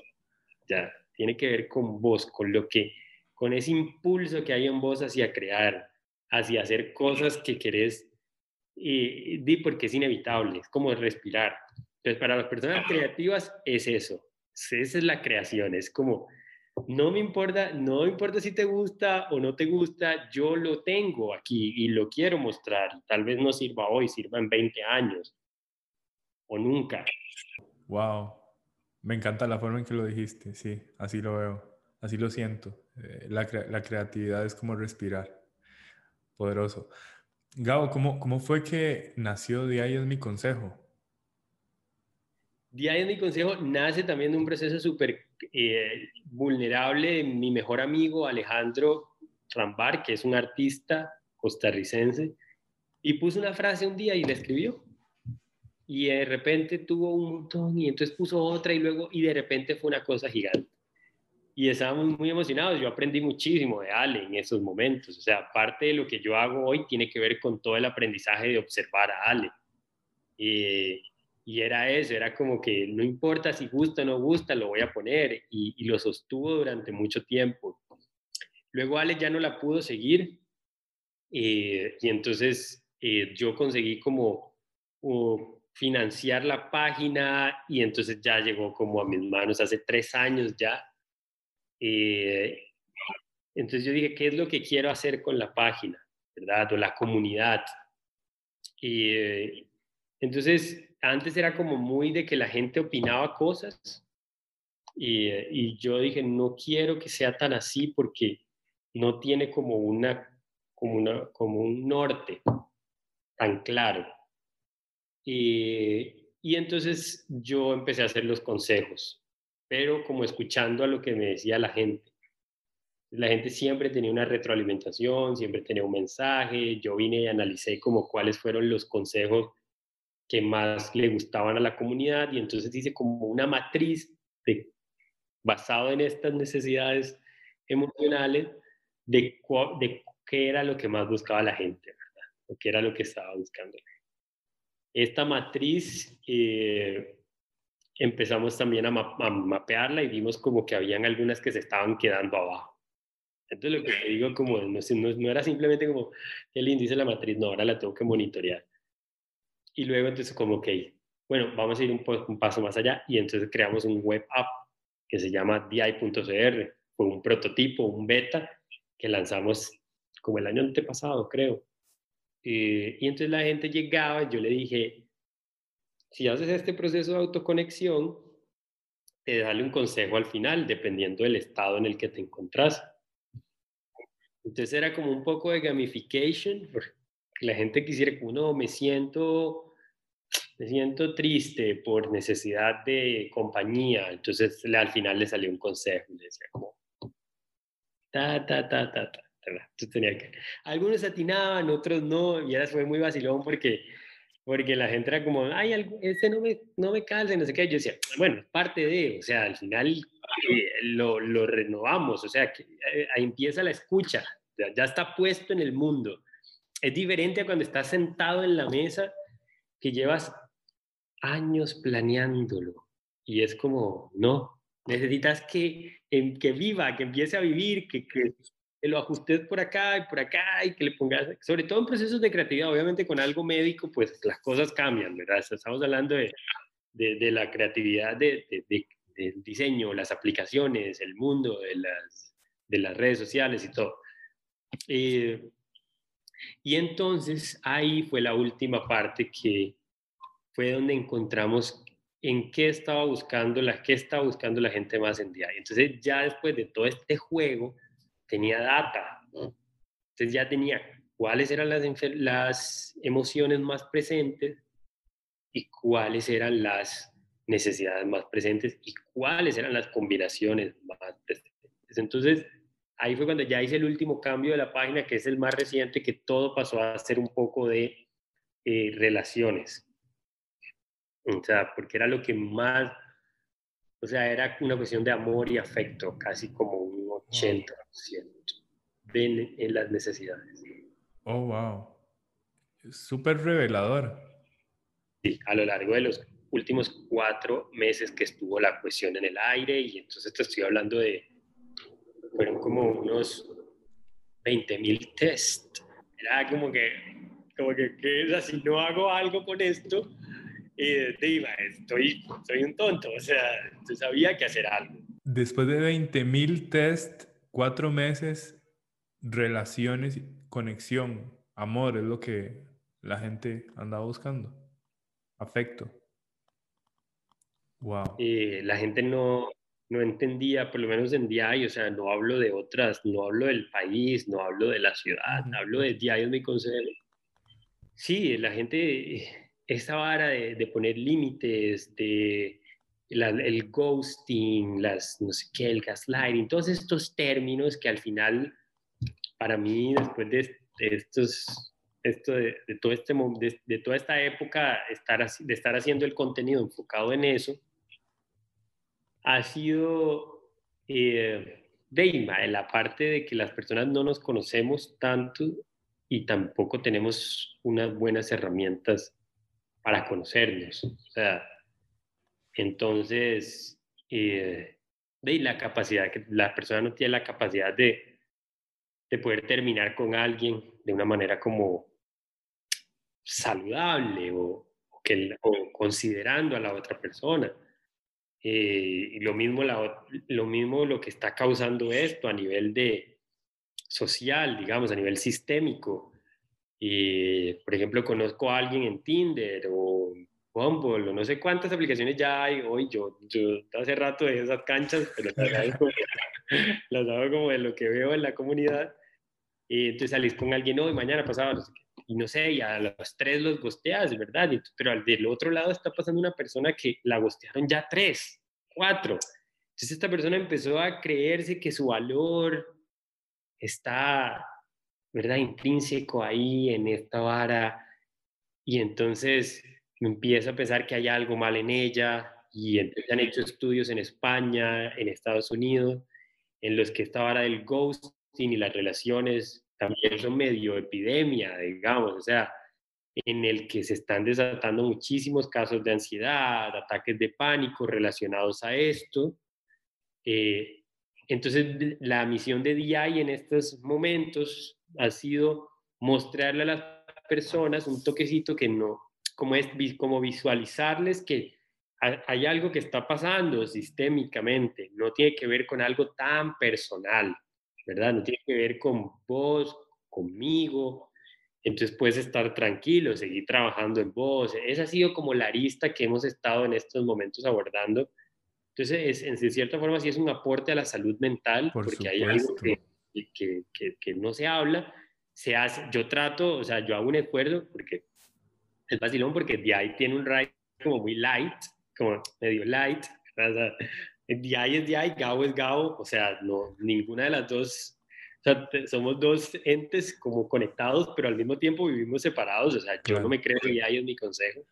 Ya, tiene que ver con vos, con lo que, con ese impulso que hay en vos hacia crear, hacia hacer cosas que querés, y, di porque es inevitable, es como respirar. Entonces, para las personas creativas es eso, esa es la creación, es como no me importa, no importa si te gusta o no te gusta, yo lo tengo aquí y lo quiero mostrar. Tal vez no sirva hoy, sirva en 20 años o nunca. Wow, me encanta la forma en que lo dijiste, sí, así lo veo, así lo siento. Eh, la, creatividad es como respirar, poderoso. Gabo, ¿cómo, cómo fue que nació de ahí es mi consejo? Día mi consejo nace también de un proceso súper eh, vulnerable. Mi mejor amigo Alejandro Rambar, que es un artista costarricense, y puso una frase un día y la escribió. Y de repente tuvo un montón y entonces puso otra y luego, y de repente fue una cosa gigante. Y estábamos muy emocionados. Yo aprendí muchísimo de Ale en esos momentos. O sea, parte de lo que yo hago hoy tiene que ver con todo el aprendizaje de observar a Ale. Eh, y era eso, era como que no importa si gusta o no gusta, lo voy a poner. Y, lo sostuvo durante mucho tiempo. Luego Ale ya no la pudo seguir. Eh, y entonces eh, yo conseguí como financiar la página y entonces ya llegó como a mis manos hace tres años ya. Eh, entonces yo dije, ¿qué es lo que quiero hacer con la página? ¿Verdad? O la comunidad. Y entonces antes era como muy de que la gente opinaba cosas y, y yo dije, no quiero que sea tan así porque no tiene como una como, una, como un norte tan claro. Y, y entonces yo empecé a hacer los consejos, pero como escuchando a lo que me decía la gente. La gente siempre tenía una retroalimentación, siempre tenía un mensaje. Yo vine y analicé como cuáles fueron los consejos que más le gustaban a la comunidad y entonces hice como una matriz de, basado en estas necesidades emocionales de, de qué era lo que más buscaba la gente, ¿verdad? O qué era lo que estaba buscando. Esta matriz eh, empezamos también a, mapearla y vimos como que habían algunas que se estaban quedando abajo. Entonces lo que te digo como no, no, era simplemente como qué lindo dice la matriz, no, ahora la tengo que monitorear. Y luego entonces como que, bueno, vamos a ir un, un paso más allá y entonces creamos un web app que se llama di.cr. Fue un prototipo, un beta que lanzamos como el año antepasado, creo. Eh, y entonces la gente llegaba yo le dije, si haces este proceso de autoconexión, te dale un consejo al final, dependiendo del estado en el que te encontrás. Entonces era como un poco de gamification, la gente quisiera como, no, me siento, me siento triste por necesidad de compañía. Entonces al final le salió un consejo, le decía como, ta, ta, ta, ta, ta. Tenía que... Algunos atinaban, otros no, y ahora fue muy vacilón porque, porque la gente era como, ay, ese no me, no me calza, no sé qué. Yo decía, bueno, parte de, o sea, al final eh, lo, lo, renovamos, o sea, que, eh, ahí empieza la escucha, ya, ya está puesto en el mundo. Es diferente a cuando estás sentado en la mesa que llevas años planeándolo y es como, no, necesitas que, que viva, que empiece a vivir, que, que que lo ajustes por acá y por acá y que le pongas, sobre todo en procesos de creatividad, obviamente con algo médico, pues las cosas cambian, ¿verdad? Estamos hablando de, de, la creatividad de, del diseño, las aplicaciones, el mundo de las, de las redes sociales y todo. Eh, y entonces ahí fue la última parte que fue donde encontramos en qué estaba buscando la, qué estaba buscando la gente más en día. Entonces ya después de todo este juego, tenía data. Entonces ya tenía cuáles eran las, las emociones más presentes y cuáles eran las necesidades más presentes y cuáles eran las combinaciones más presentes. Entonces, ahí fue cuando ya hice el último cambio de la página, que es el más reciente, que todo pasó a ser un poco de eh, relaciones. O sea, porque era lo que más, o sea, era una cuestión de amor y afecto, casi como un 80% ven en las necesidades. Oh, wow. Súper revelador. Sí, a lo largo de los últimos cuatro meses que estuvo la cuestión en el aire y entonces te estoy hablando de, fueron como unos 20 mil test. Era como que, como que, que si no hago algo con esto, eh, estoy, soy un tonto, o sea, entonces había que hacer algo. Después de 20.000 test, cuatro meses, relaciones, conexión, amor es lo que la gente andaba buscando. Afecto. Wow. Eh, la gente no, no entendía, por lo menos en DI, o sea, no hablo de otras, no hablo del país, no hablo de la ciudad, hablo de DI es mi consejo. Sí, la gente, esa vara de, de poner límites, de el ghosting, las, no sé qué, el gaslighting, todos estos términos que al final, para mí, después de, estos, esto de, todo este, de, toda esta época, estar, de estar haciendo el contenido enfocado en eso, ha sido eh, de la parte de que las personas no nos conocemos tanto y tampoco tenemos unas buenas herramientas para conocernos. O sea, entonces, eh, de la capacidad, que la persona no tiene la capacidad de, de poder terminar con alguien de una manera como saludable o, que, considerando a la otra persona. Eh, y lo mismo, lo mismo lo que está causando esto a nivel de social, digamos, a nivel sistémico. Y, por ejemplo, conozco a alguien en Tinder o Bumble o no sé cuántas aplicaciones ya hay hoy. Yo, yo hace rato de esas canchas, pero las hago, como de lo que veo en la comunidad. Y entonces salís con alguien hoy, mañana, pasado, y no sé, y a los tres los gosteas, ¿verdad? pero al del otro lado está pasando una persona que la gostearon ya tres, cuatro. Entonces esta persona empezó a creerse que su valor está, ¿verdad? Intrínseco ahí en esta vara. Y entonces empieza a pensar que hay algo mal en ella. Y entonces han hecho estudios en España, en Estados Unidos, en los que esta vara del ghosting y las relaciones también son medio epidemia, digamos, o sea, en el que se están desatando muchísimos casos de ansiedad, ataques de pánico relacionados a esto. Eh, entonces, la misión de DI en estos momentos ha sido mostrarle a las personas un toquecito que no, como es como visualizarles que hay algo que está pasando sistémicamente, no tiene que ver con algo tan personal, ¿verdad? No tiene que ver con vos, conmigo. Entonces puedes estar tranquilo, seguir trabajando en vos. Esa ha sido como la arista que hemos estado en estos momentos abordando. Entonces, es, en cierta forma, sí es un aporte a la salud mental, porque hay algo que, que, que, no se habla. Se hace, yo trato, o sea, yo hago un esfuerzo, porque es vacilón, porque ahí tiene un ride como muy light, como medio light. O sea, DI es DI, GAO es GAO, o sea, no, ninguna de las dos, o sea, somos dos entes como conectados, pero al mismo tiempo vivimos separados, o sea, yo no me creo que DI es mi consejo.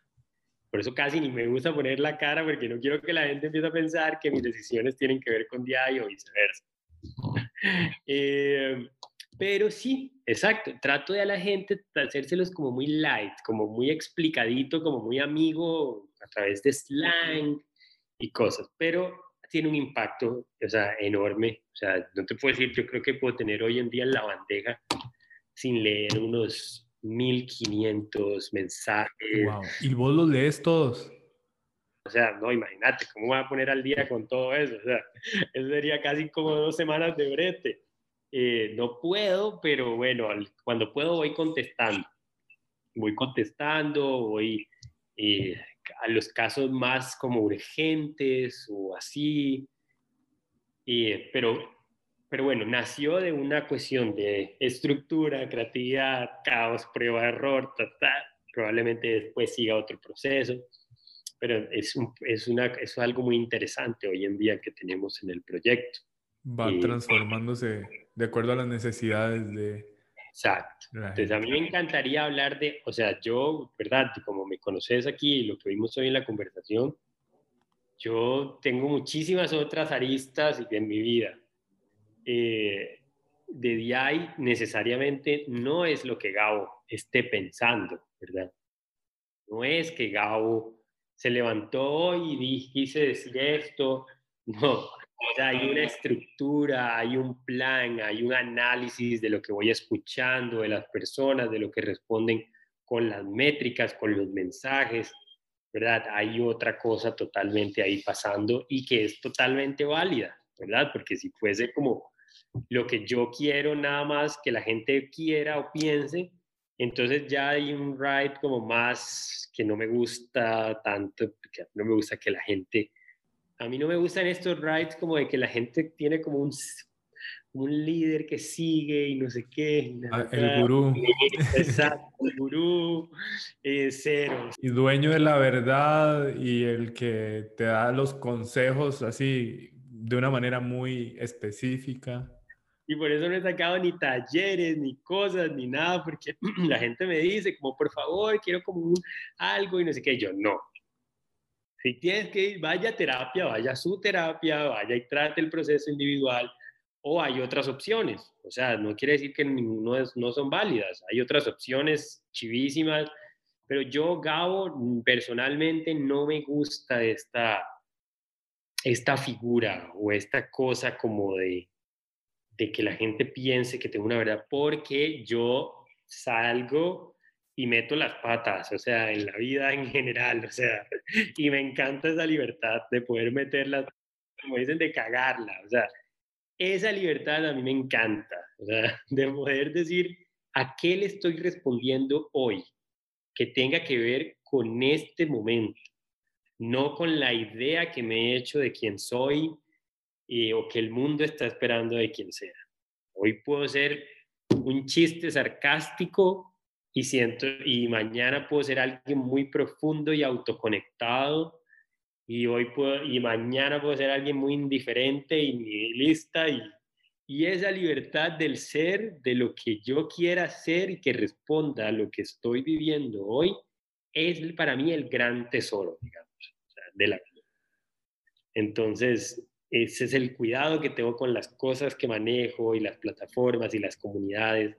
Por eso casi ni me gusta poner la cara, porque no quiero que la gente empiece a pensar que mis decisiones tienen que ver con DI o viceversa. Eh, pero sí, exacto, trato de a la gente hacérselos como muy light, como muy explicadito, como muy amigo a través de slang y cosas, pero tiene un impacto, o sea, enorme. O sea, no te puedo decir, yo creo que puedo tener hoy en día en la bandeja sin leer unos 1500 mensajes. Wow. ¿Y vos los lees todos? O sea, no, imagínate, ¿cómo voy a poner al día con todo eso? O sea, eso sería casi como dos semanas de brete. Eh, no puedo, pero bueno, cuando puedo voy contestando. Voy contestando, voy eh, a los casos más como urgentes o así. pero, pero bueno, nació de una cuestión de estructura, creatividad, caos, prueba, error, probablemente después siga otro proceso, pero es, es, una, es algo muy interesante hoy en día que tenemos en el proyecto. Va transformándose de acuerdo a las necesidades de, Exacto. Entonces a mí me encantaría hablar de, o sea, yo, ¿verdad? Como me conoces aquí, lo que vimos hoy en la conversación, yo tengo muchísimas otras aristas en mi vida. Eh, de DI necesariamente no es lo que Gabo esté pensando, ¿verdad? No es que Gabo se levantó y quise decir esto, no, hay una estructura, hay un plan, hay un análisis de lo que voy escuchando de las personas, de lo que responden con las métricas, con los mensajes, ¿verdad? Hay otra cosa totalmente ahí pasando y que es totalmente válida, ¿verdad? Porque si fuese como lo que yo quiero nada más que la gente quiera o piense, entonces ya hay un ride como más que no me gusta tanto, que no me gusta que la gente a mí no me gustan estos rides como de que la gente tiene como un, un líder que sigue y no sé qué. Ah, el gurú. Exacto, el gurú, eh, cero. Y dueño de la verdad y el que te da los consejos así de una manera muy específica. Y por eso no he sacado ni talleres, ni cosas, ni nada, porque la gente me dice como, por favor, quiero como un, algo y no sé qué. Yo, no, si tienes que ir, vaya a terapia, vaya a su terapia, vaya y trate el proceso individual, o hay otras opciones. O sea, no quiere decir que ninguno no son válidas, hay otras opciones chivísimas, pero yo, Gabo, personalmente no me gusta esta, esta figura o esta cosa como de, de que la gente piense que tengo una verdad, porque yo salgo y meto las patas, o sea, en la vida en general, o sea, y me encanta esa libertad de poder meterlas, como dicen, de cagarla, o sea, esa libertad a mí me encanta, o sea, de poder decir a qué le estoy respondiendo hoy, que tenga que ver con este momento, no con la idea que me he hecho de quién soy o que el mundo está esperando de quién sea. Hoy puedo ser un chiste sarcástico y siento y mañana puedo ser alguien muy profundo y autoconectado y hoy puedo y mañana puedo ser alguien muy indiferente y nihilista y y esa libertad del ser de lo que yo quiera ser y que responda a lo que estoy viviendo hoy es para mí el gran tesoro digamos de la vida entonces ese es el cuidado que tengo con las cosas que manejo y las plataformas y las comunidades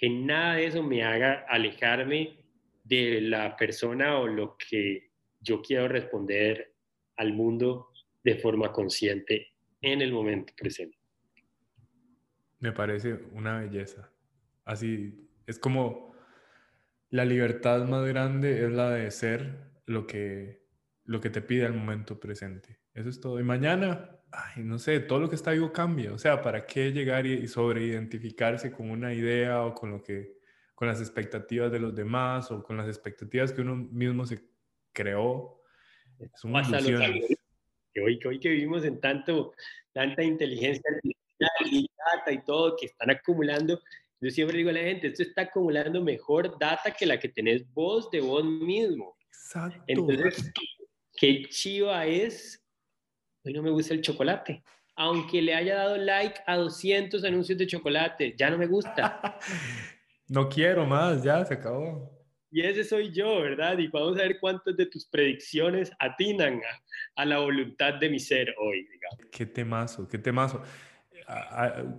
que nada de eso me haga alejarme de la persona o lo que yo quiero responder al mundo de forma consciente en el momento presente. Me parece una belleza. Así es como la libertad más grande es la de ser lo que, lo que te pide al momento presente. Eso es todo. Y mañana ay, no sé, todo lo que está vivo cambia. O sea, ¿para qué llegar y, sobreidentificarse con una idea o con lo que, con las expectativas de los demás o con las expectativas que uno mismo se creó? Son ilusiones. Que hoy, que hoy que vivimos en tanto, tanta inteligencia artificial y data y todo que están acumulando, yo siempre digo a la gente, esto está acumulando mejor data que la que tenés vos de vos mismo. Exacto. Entonces, qué chiva es hoy no me gusta el chocolate. Aunque le haya dado like a 200 anuncios de chocolate, ya no me gusta. no quiero más, ya se acabó. Y ese soy yo, ¿verdad? Y vamos a ver cuántas de tus predicciones atinan a, la voluntad de mi ser hoy, digamos. Qué temazo, qué temazo.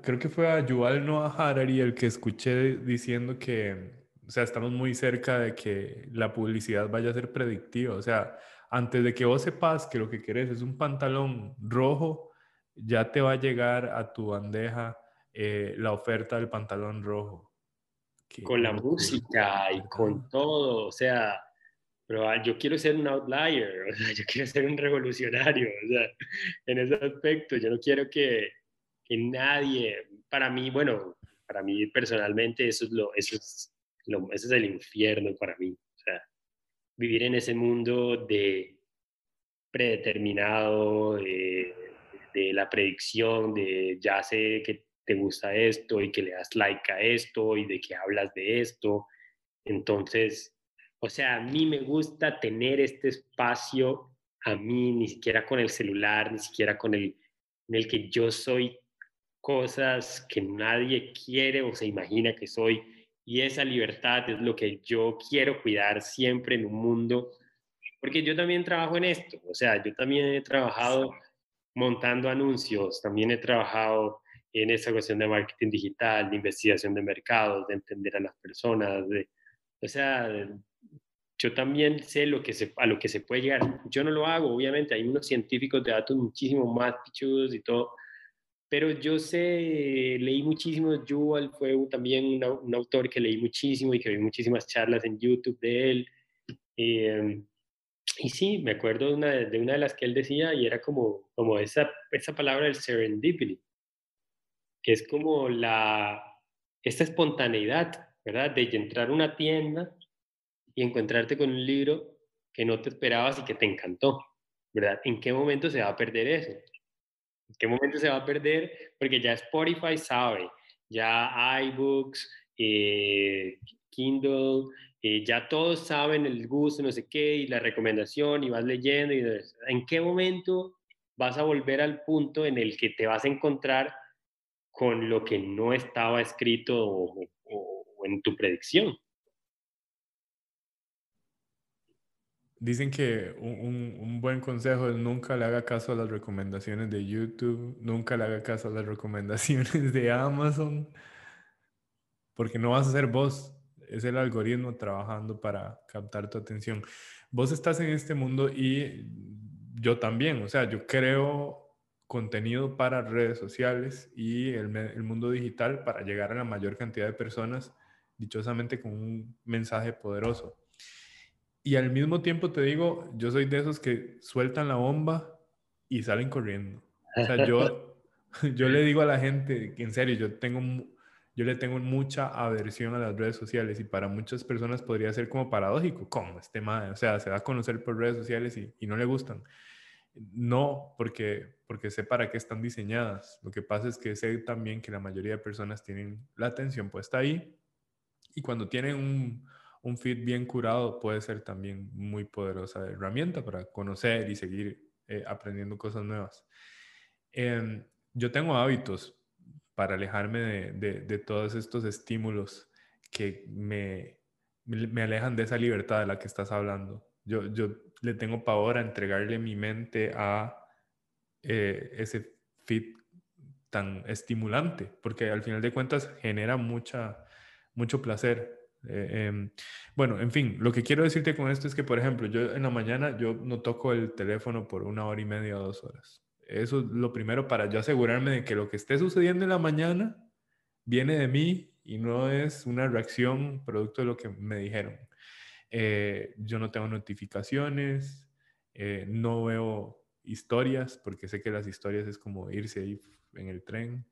creo que fue a Yuval Noah Harari el que escuché diciendo que, o sea, estamos muy cerca de que la publicidad vaya a ser predictiva. O sea, antes de que vos sepas que lo que querés es un pantalón rojo, ya te va a llegar a tu bandeja eh, la oferta del pantalón rojo. con la música y con todo, o sea, pero ah, yo quiero ser un outlier, o sea, yo quiero ser un revolucionario, o sea, en ese aspecto, yo no quiero que, que nadie, para mí, bueno, para mí personalmente eso es lo, eso es lo, eso es el infierno para mí, vivir en ese mundo de predeterminado, de, la predicción, de ya sé que te gusta esto y que le das like a esto y de que hablas de esto. Entonces, o sea, a mí me gusta tener este espacio, a mí ni siquiera con el celular, ni siquiera con el en el que yo soy cosas que nadie quiere o se imagina que soy y esa libertad es lo que yo quiero cuidar siempre en un mundo, porque yo también trabajo en esto, o sea, yo también he trabajado montando anuncios, también he trabajado en esa cuestión de marketing digital, de investigación de mercados, de entender a las personas, de, o sea, yo también sé lo que se, a lo que se puede llegar. Yo no lo hago, obviamente, hay unos científicos de datos muchísimo más pichudos y todo, pero yo sé, leí muchísimo, Yuval fue también un autor que leí muchísimo y que vi muchísimas charlas en YouTube de él. Em, y sí, me acuerdo de una, de una de las que él decía y era como, como esa, esa palabra del serendipity, que es como la, esta espontaneidad, ¿verdad? De entrar a una tienda y encontrarte con un libro que no te esperabas y que te encantó, ¿verdad? ¿En qué momento se va a perder eso? ¿En qué momento se va a perder? Porque ya Spotify sabe, ya iBooks, eh, Kindle, eh, ya todos saben el gusto, no sé qué, y la recomendación, y vas leyendo, y en qué momento vas a volver al punto en el que te vas a encontrar con lo que no estaba escrito o, en tu predicción. Dicen que un, un, buen consejo es nunca le haga caso a las recomendaciones de YouTube, nunca le haga caso a las recomendaciones de Amazon, porque no vas a ser vos, es el algoritmo trabajando para captar tu atención. Vos estás en este mundo y yo también, o sea, yo creo contenido para redes sociales y el, el mundo digital para llegar a la mayor cantidad de personas, dichosamente con un mensaje poderoso. Y al mismo tiempo te digo, yo soy de esos que sueltan la bomba y salen corriendo. O sea, yo, yo le digo a la gente que en serio, yo, tengo, yo le tengo mucha aversión a las redes sociales y para muchas personas podría ser como paradójico, como este madre, o sea, se da a conocer por redes sociales y, y no le gustan. No, porque, porque sé para qué están diseñadas. Lo que pasa es que sé también que la mayoría de personas tienen la atención puesta ahí y cuando tienen un, un feed bien curado puede ser también muy poderosa herramienta para conocer y seguir eh, aprendiendo cosas nuevas. Em, yo tengo hábitos para alejarme de, todos estos estímulos que me, alejan de esa libertad de la que estás hablando. Yo, le tengo pavor a entregarle mi mente a eh, ese feed tan estimulante, porque al final de cuentas genera mucha, mucho placer eh, em, bueno, en fin, lo que quiero decirte con esto es que, por ejemplo, yo en la mañana yo no toco el teléfono por una hora y media o dos horas. Eso es lo primero para yo asegurarme de que lo que esté sucediendo en la mañana viene de mí y no es una reacción producto de lo que me dijeron. Eh, yo no tengo notificaciones, eh, no veo historias, porque sé que las historias es como irse ahí en el tren.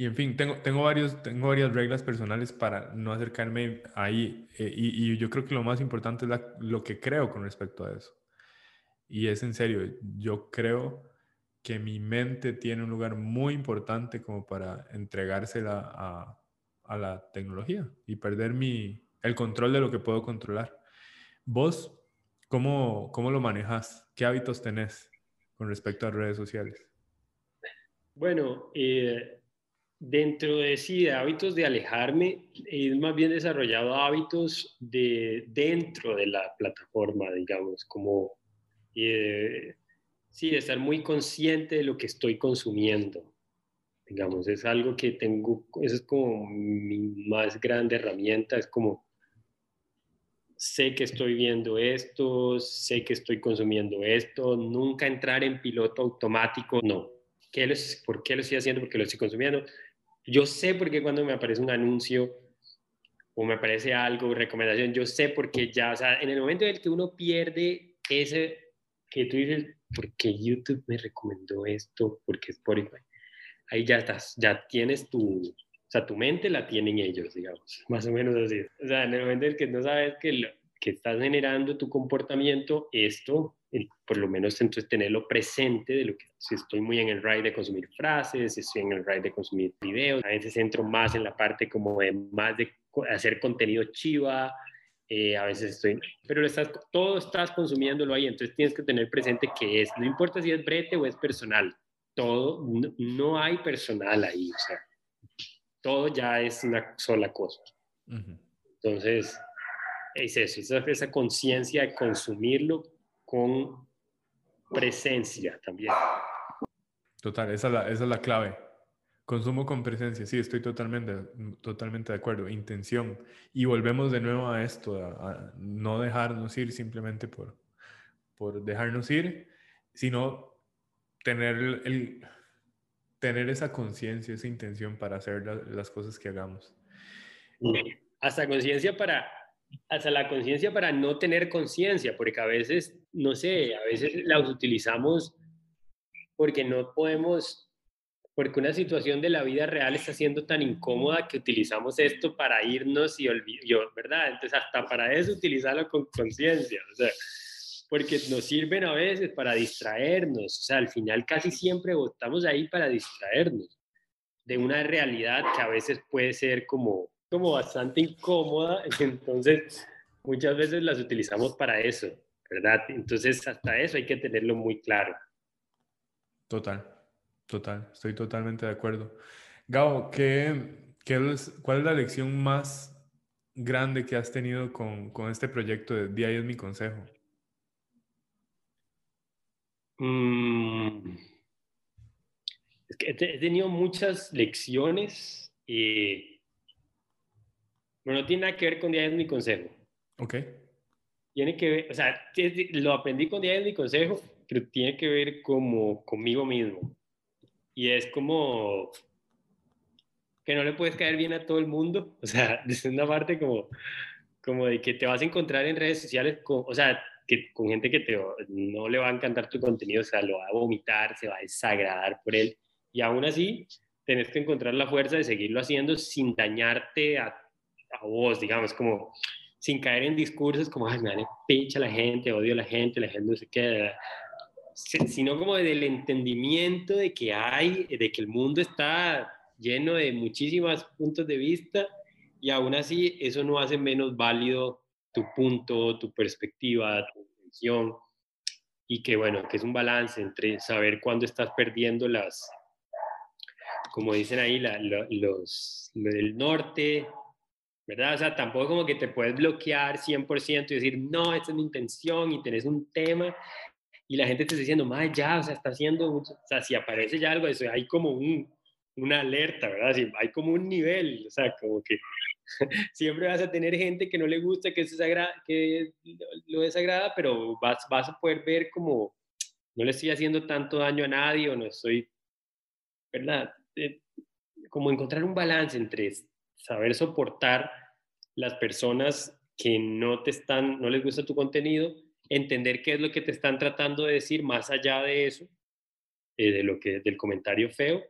Y en fin, tengo, tengo, varios, tengo varias reglas personales para no acercarme ahí. Eh, y, y, yo creo que lo más importante es lo que creo con respecto a eso. Y es en serio, yo creo que mi mente tiene un lugar muy importante como para entregársela a, a la tecnología y perder mi, el control de lo que puedo controlar. ¿Vos cómo, cómo lo manejas? ¿Qué hábitos tenés con respecto a redes sociales? Bueno, eh, Dentro de sí, de hábitos de alejarme, es más bien desarrollado hábitos de dentro de la plataforma, digamos, como eh, sí, de estar muy consciente de lo que estoy consumiendo. Digamos, es algo que tengo, eso es como mi más grande herramienta, es como sé que estoy viendo esto, sé que estoy consumiendo esto, nunca entrar en piloto automático, no. ¿Qué ¿Por qué lo estoy haciendo? Porque lo estoy consumiendo yo sé por qué cuando me aparece un anuncio o me aparece algo, recomendación, yo sé por qué ya, o sea, en el momento en el que uno pierde ese, que tú dices, ¿por qué YouTube me recomendó esto? Porque Spotify. Ahí ya estás, ya tienes tu, o sea, tu mente la tienen ellos, digamos, más o menos así. O sea, en el momento en el que no sabes que, que estás generando tu comportamiento, esto por lo menos entonces tenerlo presente de lo que si estoy muy en el ride de consumir frases, si estoy en el ride de consumir videos, a veces entro más en la parte como de más de hacer contenido chiva, eh, a veces estoy, pero estás, todo estás consumiéndolo ahí, entonces tienes que tener presente que es, no importa si es brete o es personal, todo, no, hay personal ahí, o sea, todo ya es una sola cosa. Entonces, es eso, esa, esa conciencia de consumirlo con presencia también. Total, esa es la, esa es la clave. Consumo con presencia, sí, estoy totalmente, totalmente de acuerdo. Intención. Y volvemos de nuevo a esto, a, no dejarnos ir simplemente por, por dejarnos ir, sino tener, el, tener esa conciencia, esa intención para hacer las cosas que hagamos. Hasta conciencia para hasta la conciencia para no tener conciencia, porque a veces, no sé, a veces la utilizamos porque no podemos, porque una situación de la vida real está siendo tan incómoda que utilizamos esto para irnos y olvidar, ¿verdad? Entonces hasta para eso utilizarlo con conciencia, o sea, porque nos sirven a veces para distraernos, o sea, al final casi siempre estamos ahí para distraernos de una realidad que a veces puede ser como, como bastante incómoda, entonces muchas veces las utilizamos para eso, ¿verdad? Entonces hasta eso hay que tenerlo muy claro. Total, total, estoy totalmente de acuerdo. Gao, ¿qué, qué es, ¿cuál es la lección más grande que has tenido con, con este proyecto de Día es mi consejo? Mm. Es que he tenido muchas lecciones y bueno, no tiene nada que ver con es mi consejo. Ok. Tiene que ver, o sea, lo aprendí con es mi consejo, pero tiene que ver como conmigo mismo. Y es como que no le puedes caer bien a todo el mundo, o sea, desde una parte como, como de que te vas a encontrar en redes sociales, con, o sea, que, con gente que te, no le va a encantar tu contenido, o sea, lo va a vomitar, se va a desagradar por él, y aún así tenés que encontrar la fuerza de seguirlo haciendo sin dañarte a, a vos, digamos, como sin caer en discursos como, ay, me da pincha la gente, odio a la gente, la gente no sé qué, sino como del entendimiento de que hay, de que el mundo está lleno de muchísimos puntos de vista y aún así eso no hace menos válido tu punto, tu perspectiva, tu intención y que bueno, que es un balance entre saber cuándo estás perdiendo las, como dicen ahí, la, los, del norte, ¿verdad? O sea, tampoco como que te puedes bloquear 100% y decir, no, esta es mi intención y tenés un tema y la gente te está diciendo, más ya, o sea, está haciendo, o sea, si aparece ya algo, eso, hay como un, una alerta, ¿verdad? hay como un nivel, o sea, como que siempre vas a tener gente que no le gusta, que, que lo desagrada, pero vas, vas a poder ver como no le estoy haciendo tanto daño a nadie o no estoy, ¿verdad? Eh, como encontrar un balance entre saber soportar las personas que no te están, no les gusta tu contenido, entender qué es lo que te están tratando de decir más allá de eso, eh, de lo que del comentario feo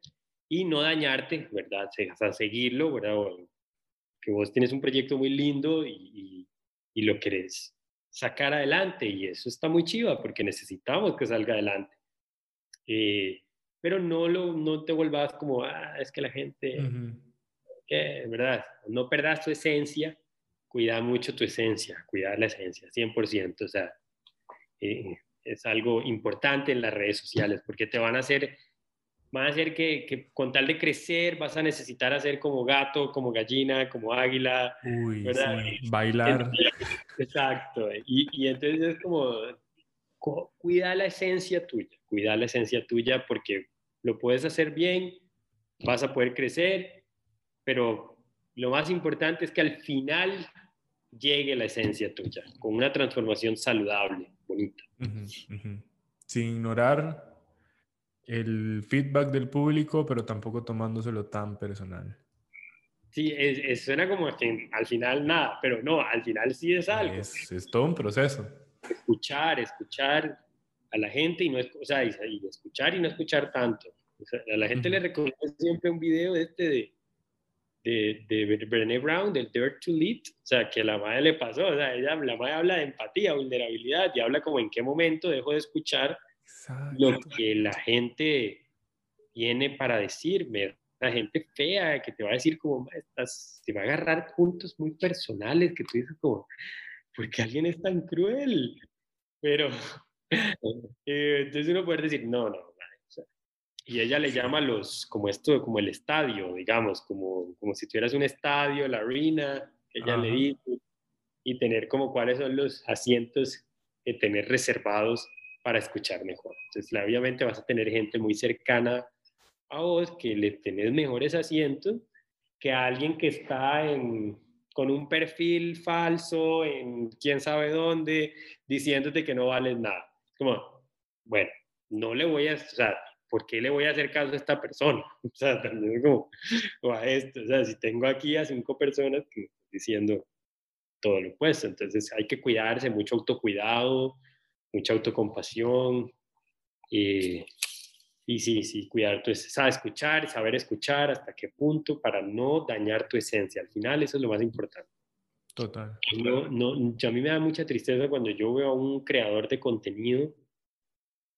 y no dañarte, ¿verdad? O sea, seguirlo, ¿verdad? que vos tienes un proyecto muy lindo y, y, lo querés sacar adelante y eso está muy chiva porque necesitamos que salga adelante. Eh, pero no, lo, no te vuelvas como, ah, es que la gente, ¿verdad? No perdas tu esencia, cuida mucho tu esencia, cuidar la esencia, 100%, o sea, eh, es algo importante en las redes sociales porque te van a hacer van a hacer que, con tal de crecer vas a necesitar hacer como gato, como gallina, como águila, Uy, bailar. Exacto. Y, y, entonces es como, cuida la esencia tuya, cuida la esencia tuya porque lo puedes hacer bien, vas a poder crecer, pero lo más importante es que al final llegue la esencia tuya, con una transformación saludable, bonita. Sin ignorar el feedback del público, pero tampoco tomándoselo tan personal. Sí, es, suena como que al final nada, pero no, al final sí es algo. Es, es todo un proceso. Escuchar, escuchar a la gente y no o sea, y, escuchar y no escuchar tanto. a la gente le recomiendo siempre un video de este de, de, de Brené Brown, del Dare to Lead, o sea, que la madre le pasó, o sea, ella, la madre habla de empatía, vulnerabilidad y habla como en qué momento dejó de escuchar lo que la gente tiene para decirme. La gente fea que te va a decir como, estás, te va a agarrar puntos muy personales que tú dices como, ¿por qué alguien es tan cruel? Pero, eh, entonces uno puede decir, no, no, y ella le llama los, como esto, como el estadio, digamos, como, como si tuvieras un estadio, la arena, que ella le dice, y tener como cuáles son los asientos que tener reservados para escuchar mejor. Entonces, obviamente vas a tener gente muy cercana a vos que le tenés mejores asientos que a alguien que está en, con un perfil falso en quién sabe dónde, diciéndote que no vales nada. Como, bueno, no le voy a, o sea, ¿por qué le voy a hacer caso a esta persona? O sea, también como, o a esto, o sea, si tengo aquí a cinco personas que me están diciendo todo lo opuesto, entonces hay que cuidarse, mucho autocuidado, mucha autocompasión y, y sí, sí, cuidar tu esencia, escuchar, saber escuchar hasta qué punto para no dañar tu esencia. Al final eso es lo más importante. Total. No, no, a mí me da mucha tristeza cuando yo veo a un creador de contenido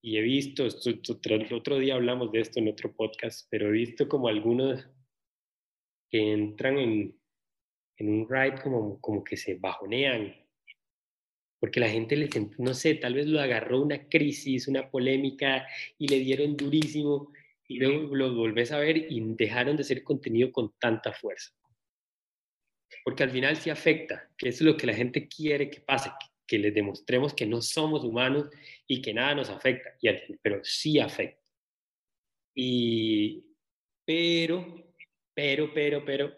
y he visto, el otro día hablamos de esto en otro podcast, pero he visto como algunos que entran en, en un ride como, como que se bajonean, porque la gente les, no sé, tal vez lo agarró una crisis, una polémica y le dieron durísimo y luego lo volvés a ver y dejaron de hacer contenido con tanta fuerza. Porque al final sí afecta, que es lo que la gente quiere que pase, que les demostremos que no somos humanos y que nada nos afecta, y pero sí afecta. Y, pero, pero, pero, pero,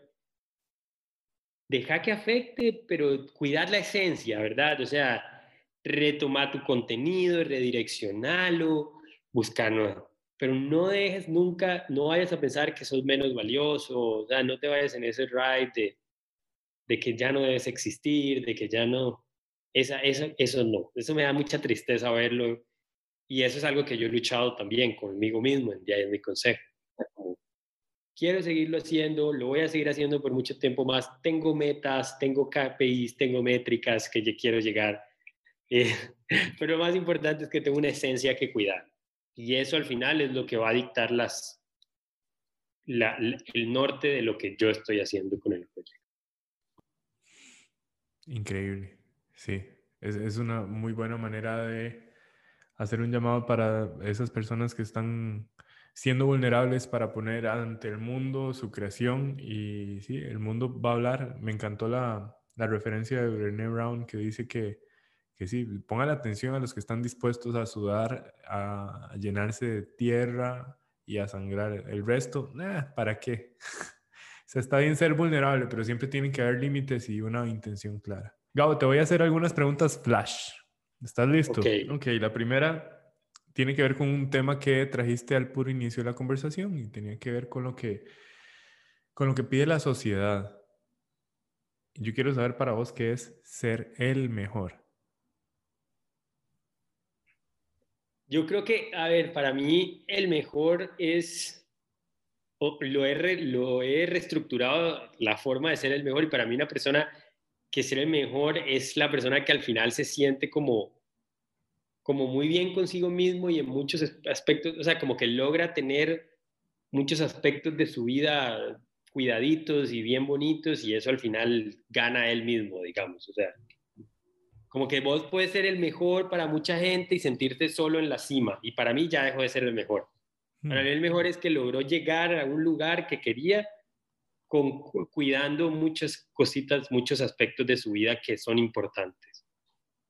deja que afecte, pero cuidar la esencia, ¿verdad? O sea, retomar tu contenido, redireccionarlo, buscar nuevo. Pero no dejes nunca, no vayas a pensar que sos menos valioso, o sea, no te vayas en ese ride de, de que ya no debes existir, de que ya no, esa, eso, eso no, eso me da mucha tristeza verlo y eso es algo que yo he luchado también conmigo mismo en día de mi consejo. quiero seguirlo haciendo, lo voy a seguir haciendo por mucho tiempo más, tengo metas, tengo KPIs, tengo métricas que quiero llegar, eh, pero lo más importante es que tengo una esencia que cuidar y eso al final es lo que va a dictar las, el norte de lo que yo estoy haciendo con el proyecto. Increíble, sí. Es, es, una muy buena manera de hacer un llamado para esas personas que están siendo vulnerables para poner ante el mundo su creación y sí, el mundo va a hablar. Me encantó la, la referencia de Brené Brown que dice que, que sí, pongan atención a los que están dispuestos a sudar, a, llenarse de tierra y a sangrar. El resto, ¿para qué? Se está bien ser vulnerable, pero siempre tienen que haber límites y una intención clara. Gabo, te voy a hacer algunas preguntas flash. ¿Estás listo? Ok. Ok, la primera tiene que ver con un tema que trajiste al puro inicio de la conversación y tenía que ver con lo que, con lo que pide la sociedad. Yo quiero saber para vos qué es ser el mejor. Yo creo que, a ver, para mí el mejor es lo he, lo he reestructurado la forma de ser el mejor y para mí una persona que ser el mejor es la persona que al final se siente como, como muy bien consigo mismo y en muchos aspectos, o sea, como que logra tener muchos aspectos de su vida cuidaditos y bien bonitos y eso al final gana él mismo, digamos, o sea, como que vos puedes ser el mejor para mucha gente y sentirte solo en la cima y para mí ya dejó de ser el mejor. Para mm. mí el mejor es que logró llegar a un lugar que quería con, cuidando muchas cositas, muchos aspectos de su vida que son importantes.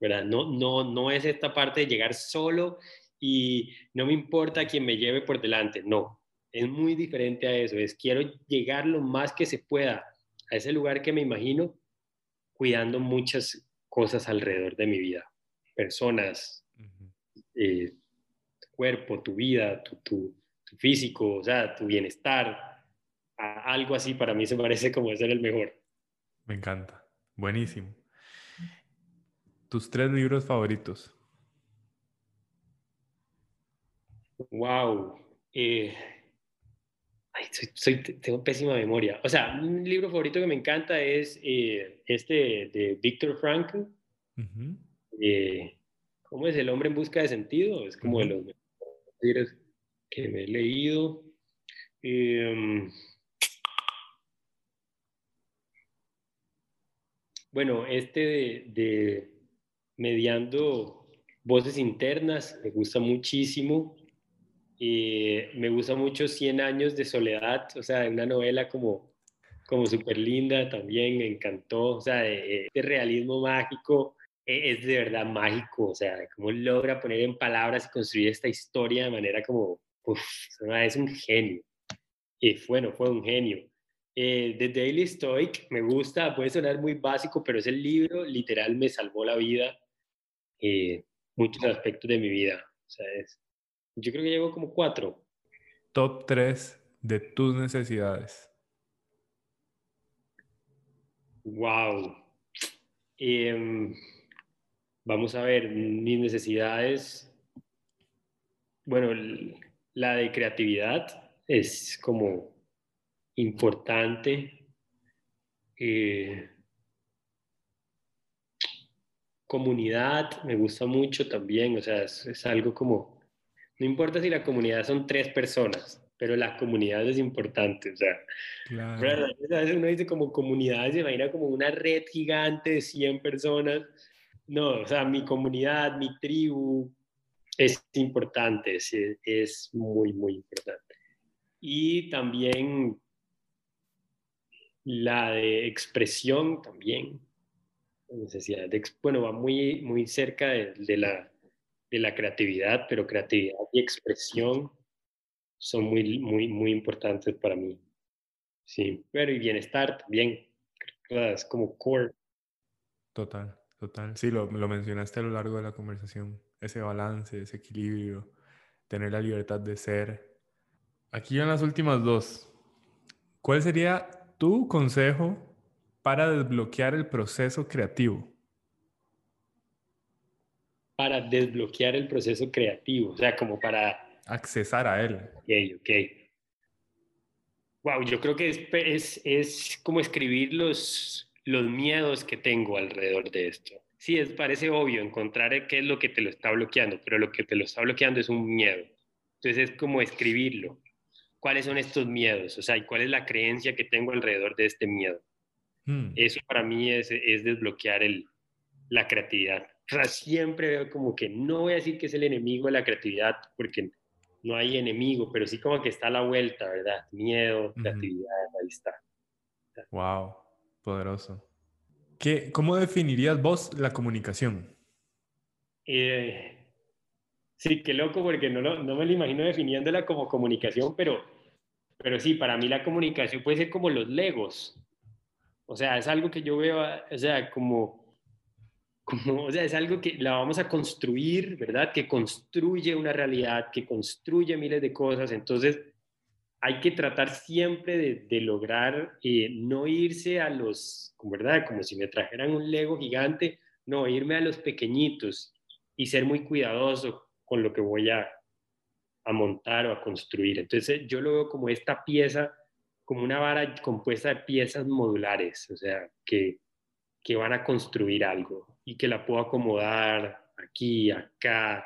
¿verdad? No, no, no es esta parte de llegar solo y no me importa quién me lleve por delante. No, es muy diferente a eso. Es quiero llegar lo más que se pueda a ese lugar que me imagino cuidando muchas cosas alrededor de mi vida. Personas, eh, tu cuerpo, tu vida, tu, tu, físico, o sea, tu bienestar, algo así para mí se parece como ser el mejor. Me encanta, buenísimo. ¿Tus tres libros favoritos? Wow. Eh, soy, tengo pésima memoria. O sea, un libro favorito que me encanta es eh, este de Víctor Frankl. Eh, ¿Cómo es? El hombre en busca de sentido. Es como de los mejores que me he leído. Bueno, este de, mediando voces internas me gusta muchísimo. me gusta mucho 100 años de soledad, o sea, una novela como, como súper linda también, me encantó, o sea, de, realismo mágico, e, es de verdad mágico, o sea, cómo logra poner en palabras y construir esta historia de manera como Uf, es un genio. Y bueno, fue un genio. Eh, The Daily Stoic me gusta, puede sonar muy básico, pero ese libro literal me salvó la vida, eh, muchos aspectos de mi vida. O sea, yo creo que llevo como cuatro. Top tres de tus necesidades. Wow. Em, vamos a ver, mis necesidades. Bueno, la de creatividad es como importante. Eh, comunidad me gusta mucho también, o sea, es, algo como, no importa si la comunidad son tres personas, pero la comunidad es importante, o sea, claro. a veces uno dice como comunidad, se imagina como una red gigante de 100 personas, no, o sea, mi comunidad, mi tribu, es importante, es, es muy, muy importante. Y también la de expresión también, necesidad de, bueno, va muy, muy cerca de, la, de la creatividad, pero creatividad y expresión son muy, muy, muy importantes para mí. Sí, pero y bienestar también, es como core. Total, total. Sí, lo, lo mencionaste a lo largo de la conversación, ese balance, ese equilibrio, tener la libertad de ser. Aquí en las últimas dos, ¿cuál sería tu consejo para desbloquear el proceso creativo? Para desbloquear el proceso creativo, o sea, como para... Accesar a él. Ok, ok. Wow, yo creo que es, es, es como escribir los, los miedos que tengo alrededor de esto. Sí, es, parece obvio encontrar qué es lo que te lo está bloqueando, pero lo que te lo está bloqueando es un miedo. Entonces es como escribirlo. ¿Cuáles son estos miedos? O sea, ¿y cuál es la creencia que tengo alrededor de este miedo? Mm. Eso para mí es, es desbloquear el, la creatividad. O sea, siempre veo como que no voy a decir que es el enemigo de la creatividad, porque no hay enemigo, pero sí como que está a la vuelta, ¿verdad? Miedo, creatividad, ahí está. Wow, poderoso. ¿Qué, ¿Cómo definirías vos la comunicación? Eh, sí, qué loco, porque no, no me lo imagino definiéndola como comunicación, pero, pero sí, para mí la comunicación puede ser como los legos. O sea, es algo que yo veo, o sea, como, como, o sea, es algo que la vamos a construir, ¿verdad? Que construye una realidad, que construye miles de cosas. Entonces, hay que tratar siempre de, lograr eh, no irse a los, ¿verdad? Como si me trajeran un Lego gigante, no, irme a los pequeñitos y ser muy cuidadoso con lo que voy a, a montar o a construir. Entonces, yo lo veo como esta pieza como una vara compuesta de piezas modulares, o sea, que, que van a construir algo y que la puedo acomodar aquí, acá,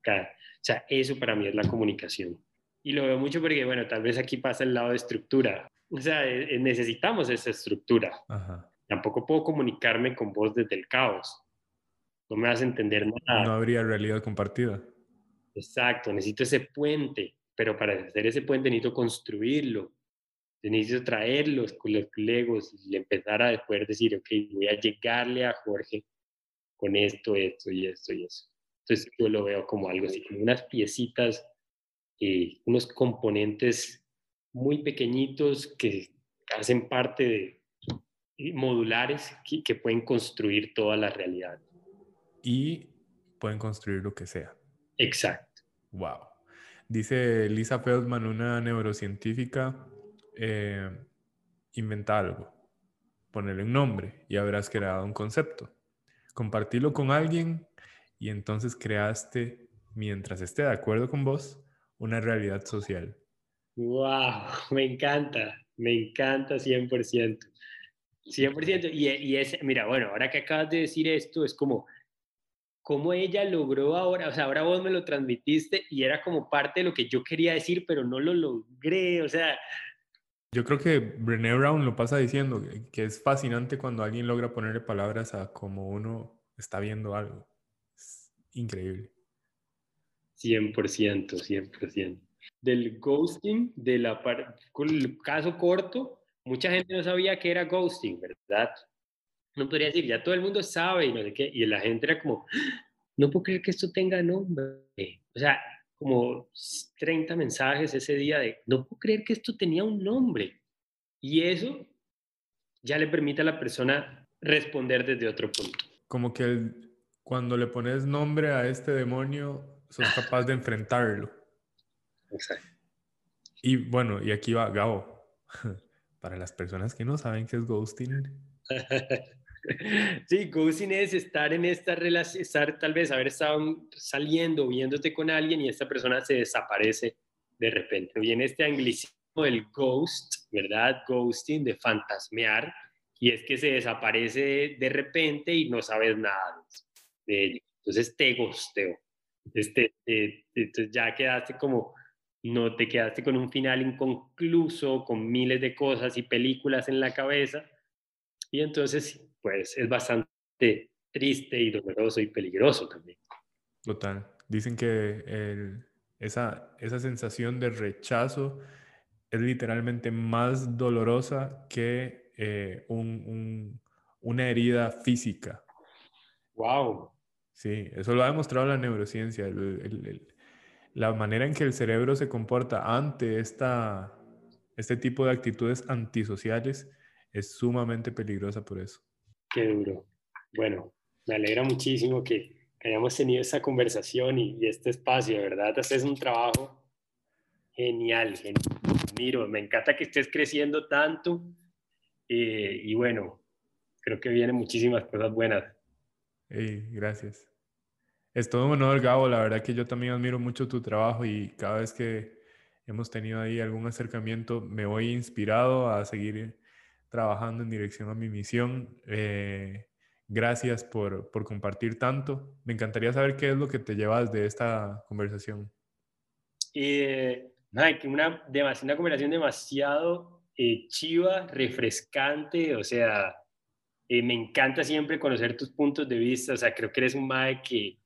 acá. O sea, eso para mí es la comunicación. Y lo veo mucho porque, bueno, tal vez aquí pasa el lado de estructura. O sea, eh, eh, necesitamos esa estructura. Tampoco puedo comunicarme con vos desde el caos. No me vas a entender nada. No habría realidad compartida. Exacto, necesito ese puente, pero para hacer ese puente necesito construirlo, necesito traerlos con los legos y empezar a después decir, ok, voy a llegarle a Jorge con esto, esto y esto y eso. Entonces yo lo veo como algo así, como unas piecitas, eh, unos componentes muy pequeñitos que hacen parte de modulares que, que pueden construir toda la realidad. Y pueden construir lo que sea. Exacto. Wow. Dice Lisa Feldman, una neurocientífica, eh, inventa algo, ponerle un nombre y habrás creado un concepto. Compartirlo con alguien y entonces creaste, mientras esté de acuerdo con vos, una realidad social. ¡Wow! Me encanta, me encanta 100%. 100%. Y, y es, mira, bueno, ahora que acabas de decir esto, es como, cómo ella logró ahora, o sea, ahora vos me lo transmitiste y era como parte de lo que yo quería decir, pero no lo logré, o sea, yo creo que Brené Brown lo pasa diciendo, que es fascinante cuando alguien logra ponerle palabras a cómo uno está viendo algo. Es increíble. 100%, 100%. Del ghosting, de la el caso corto, mucha gente no sabía que era ghosting, ¿verdad? No podría decir, ya todo el mundo sabe y no sé qué, y la gente era como, no puedo creer que esto tenga nombre. O sea, como 30 mensajes ese día de, no puedo creer que esto tenía un nombre. Y eso ya le permite a la persona responder desde otro punto. Como que cuando le pones nombre a este demonio, sos capaz de enfrentarlo. Exacto. Y bueno, y aquí va Gabo. Para las personas que no saben qué es ghosting. Sí, ghosting es estar en esta relación, estar tal vez haber estado saliendo, viéndote con alguien y esta persona se desaparece de repente. Viene este anglicismo del ghost, ¿verdad? Ghosting, de fantasmear, y es que se desaparece de repente y no sabes nada. de ello. Entonces te gosteo. Este, entonces ya quedaste como, no te quedaste con un final inconcluso, con miles de cosas y películas en la cabeza. Y entonces, pues es bastante triste y doloroso y peligroso también. Total. Dicen que esa, esa sensación de rechazo es literalmente más dolorosa que eh, un, una herida física. ¡Wow! Sí, eso lo ha demostrado la neurociencia. la manera en que el cerebro se comporta ante esta, este tipo de actitudes antisociales es sumamente peligrosa por eso. Qué duro. Bueno, me alegra muchísimo que, hayamos tenido esta conversación y, este espacio, ¿verdad? Haces un trabajo genial, genial. Miro, me encanta que estés creciendo tanto eh, y bueno, creo que vienen muchísimas cosas buenas. Hey, gracias. Es todo un honor, Gabo. La verdad que yo también admiro mucho tu trabajo y cada vez que hemos tenido ahí algún acercamiento me voy inspirado a seguir trabajando en dirección a mi misión. Eh, gracias por, por, compartir tanto. Me encantaría saber qué es lo que te llevas de esta conversación. Eh, una, una conversación demasiado eh, chiva, refrescante, o sea, eh, me encanta siempre conocer tus puntos de vista, o sea, creo que eres un mae que,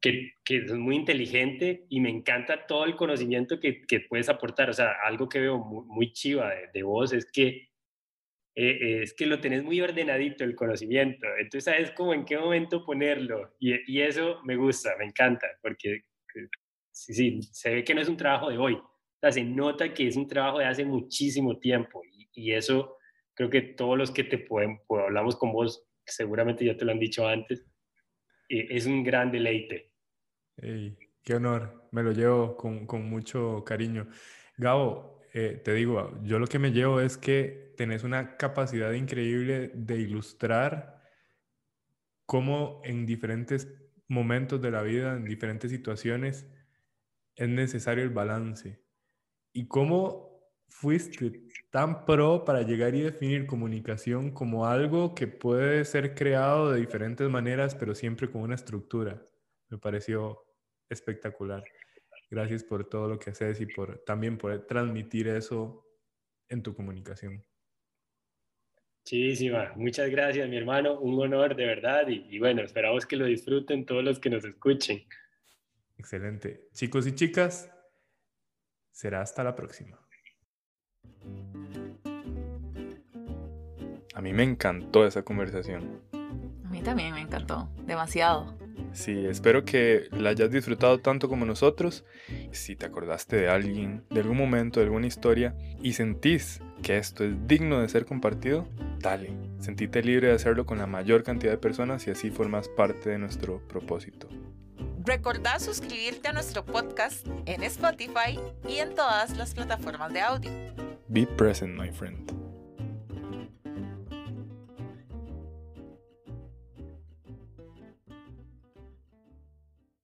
que, que es muy inteligente y me encanta todo el conocimiento que, que puedes aportar, o sea, algo que veo muy, muy chiva de, de vos es que eh, es que lo tenés muy ordenadito el conocimiento, entonces sabes como en qué momento ponerlo y, eso me gusta, me encanta, porque sí, sí, se ve que no es un trabajo de hoy, o se nota que es un trabajo de hace muchísimo tiempo y, eso creo que todos los que te pueden, pues, hablamos con vos, seguramente ya te lo han dicho antes, eh, es un gran deleite. qué honor, me lo llevo con mucho cariño. Gabo, eh, te digo, yo lo que me llevo es que tenés una capacidad increíble de ilustrar cómo en diferentes momentos de la vida, en diferentes situaciones, es necesario el balance. Y cómo fuiste tan pro para llegar y definir comunicación como algo que puede ser creado de diferentes maneras, pero siempre con una estructura. Me pareció espectacular. Gracias por todo lo que haces y por también poder transmitir eso en tu comunicación. Muchísimas, muchas gracias mi hermano, un honor de verdad y, y bueno, esperamos que lo disfruten todos los que nos escuchen. Excelente. Chicos y chicas, será hasta la próxima. A mí me encantó esa conversación. A mí también me encantó, demasiado. Sí, espero que la hayas disfrutado tanto como nosotros. Si te acordaste de alguien, de algún momento, de alguna historia y sentís que esto es digno de ser compartido, dale. Sentite libre de hacerlo con la mayor cantidad de personas y así formas parte de nuestro propósito. Recordá suscribirte a nuestro podcast en Spotify y en todas las plataformas de audio. Be present, my friend.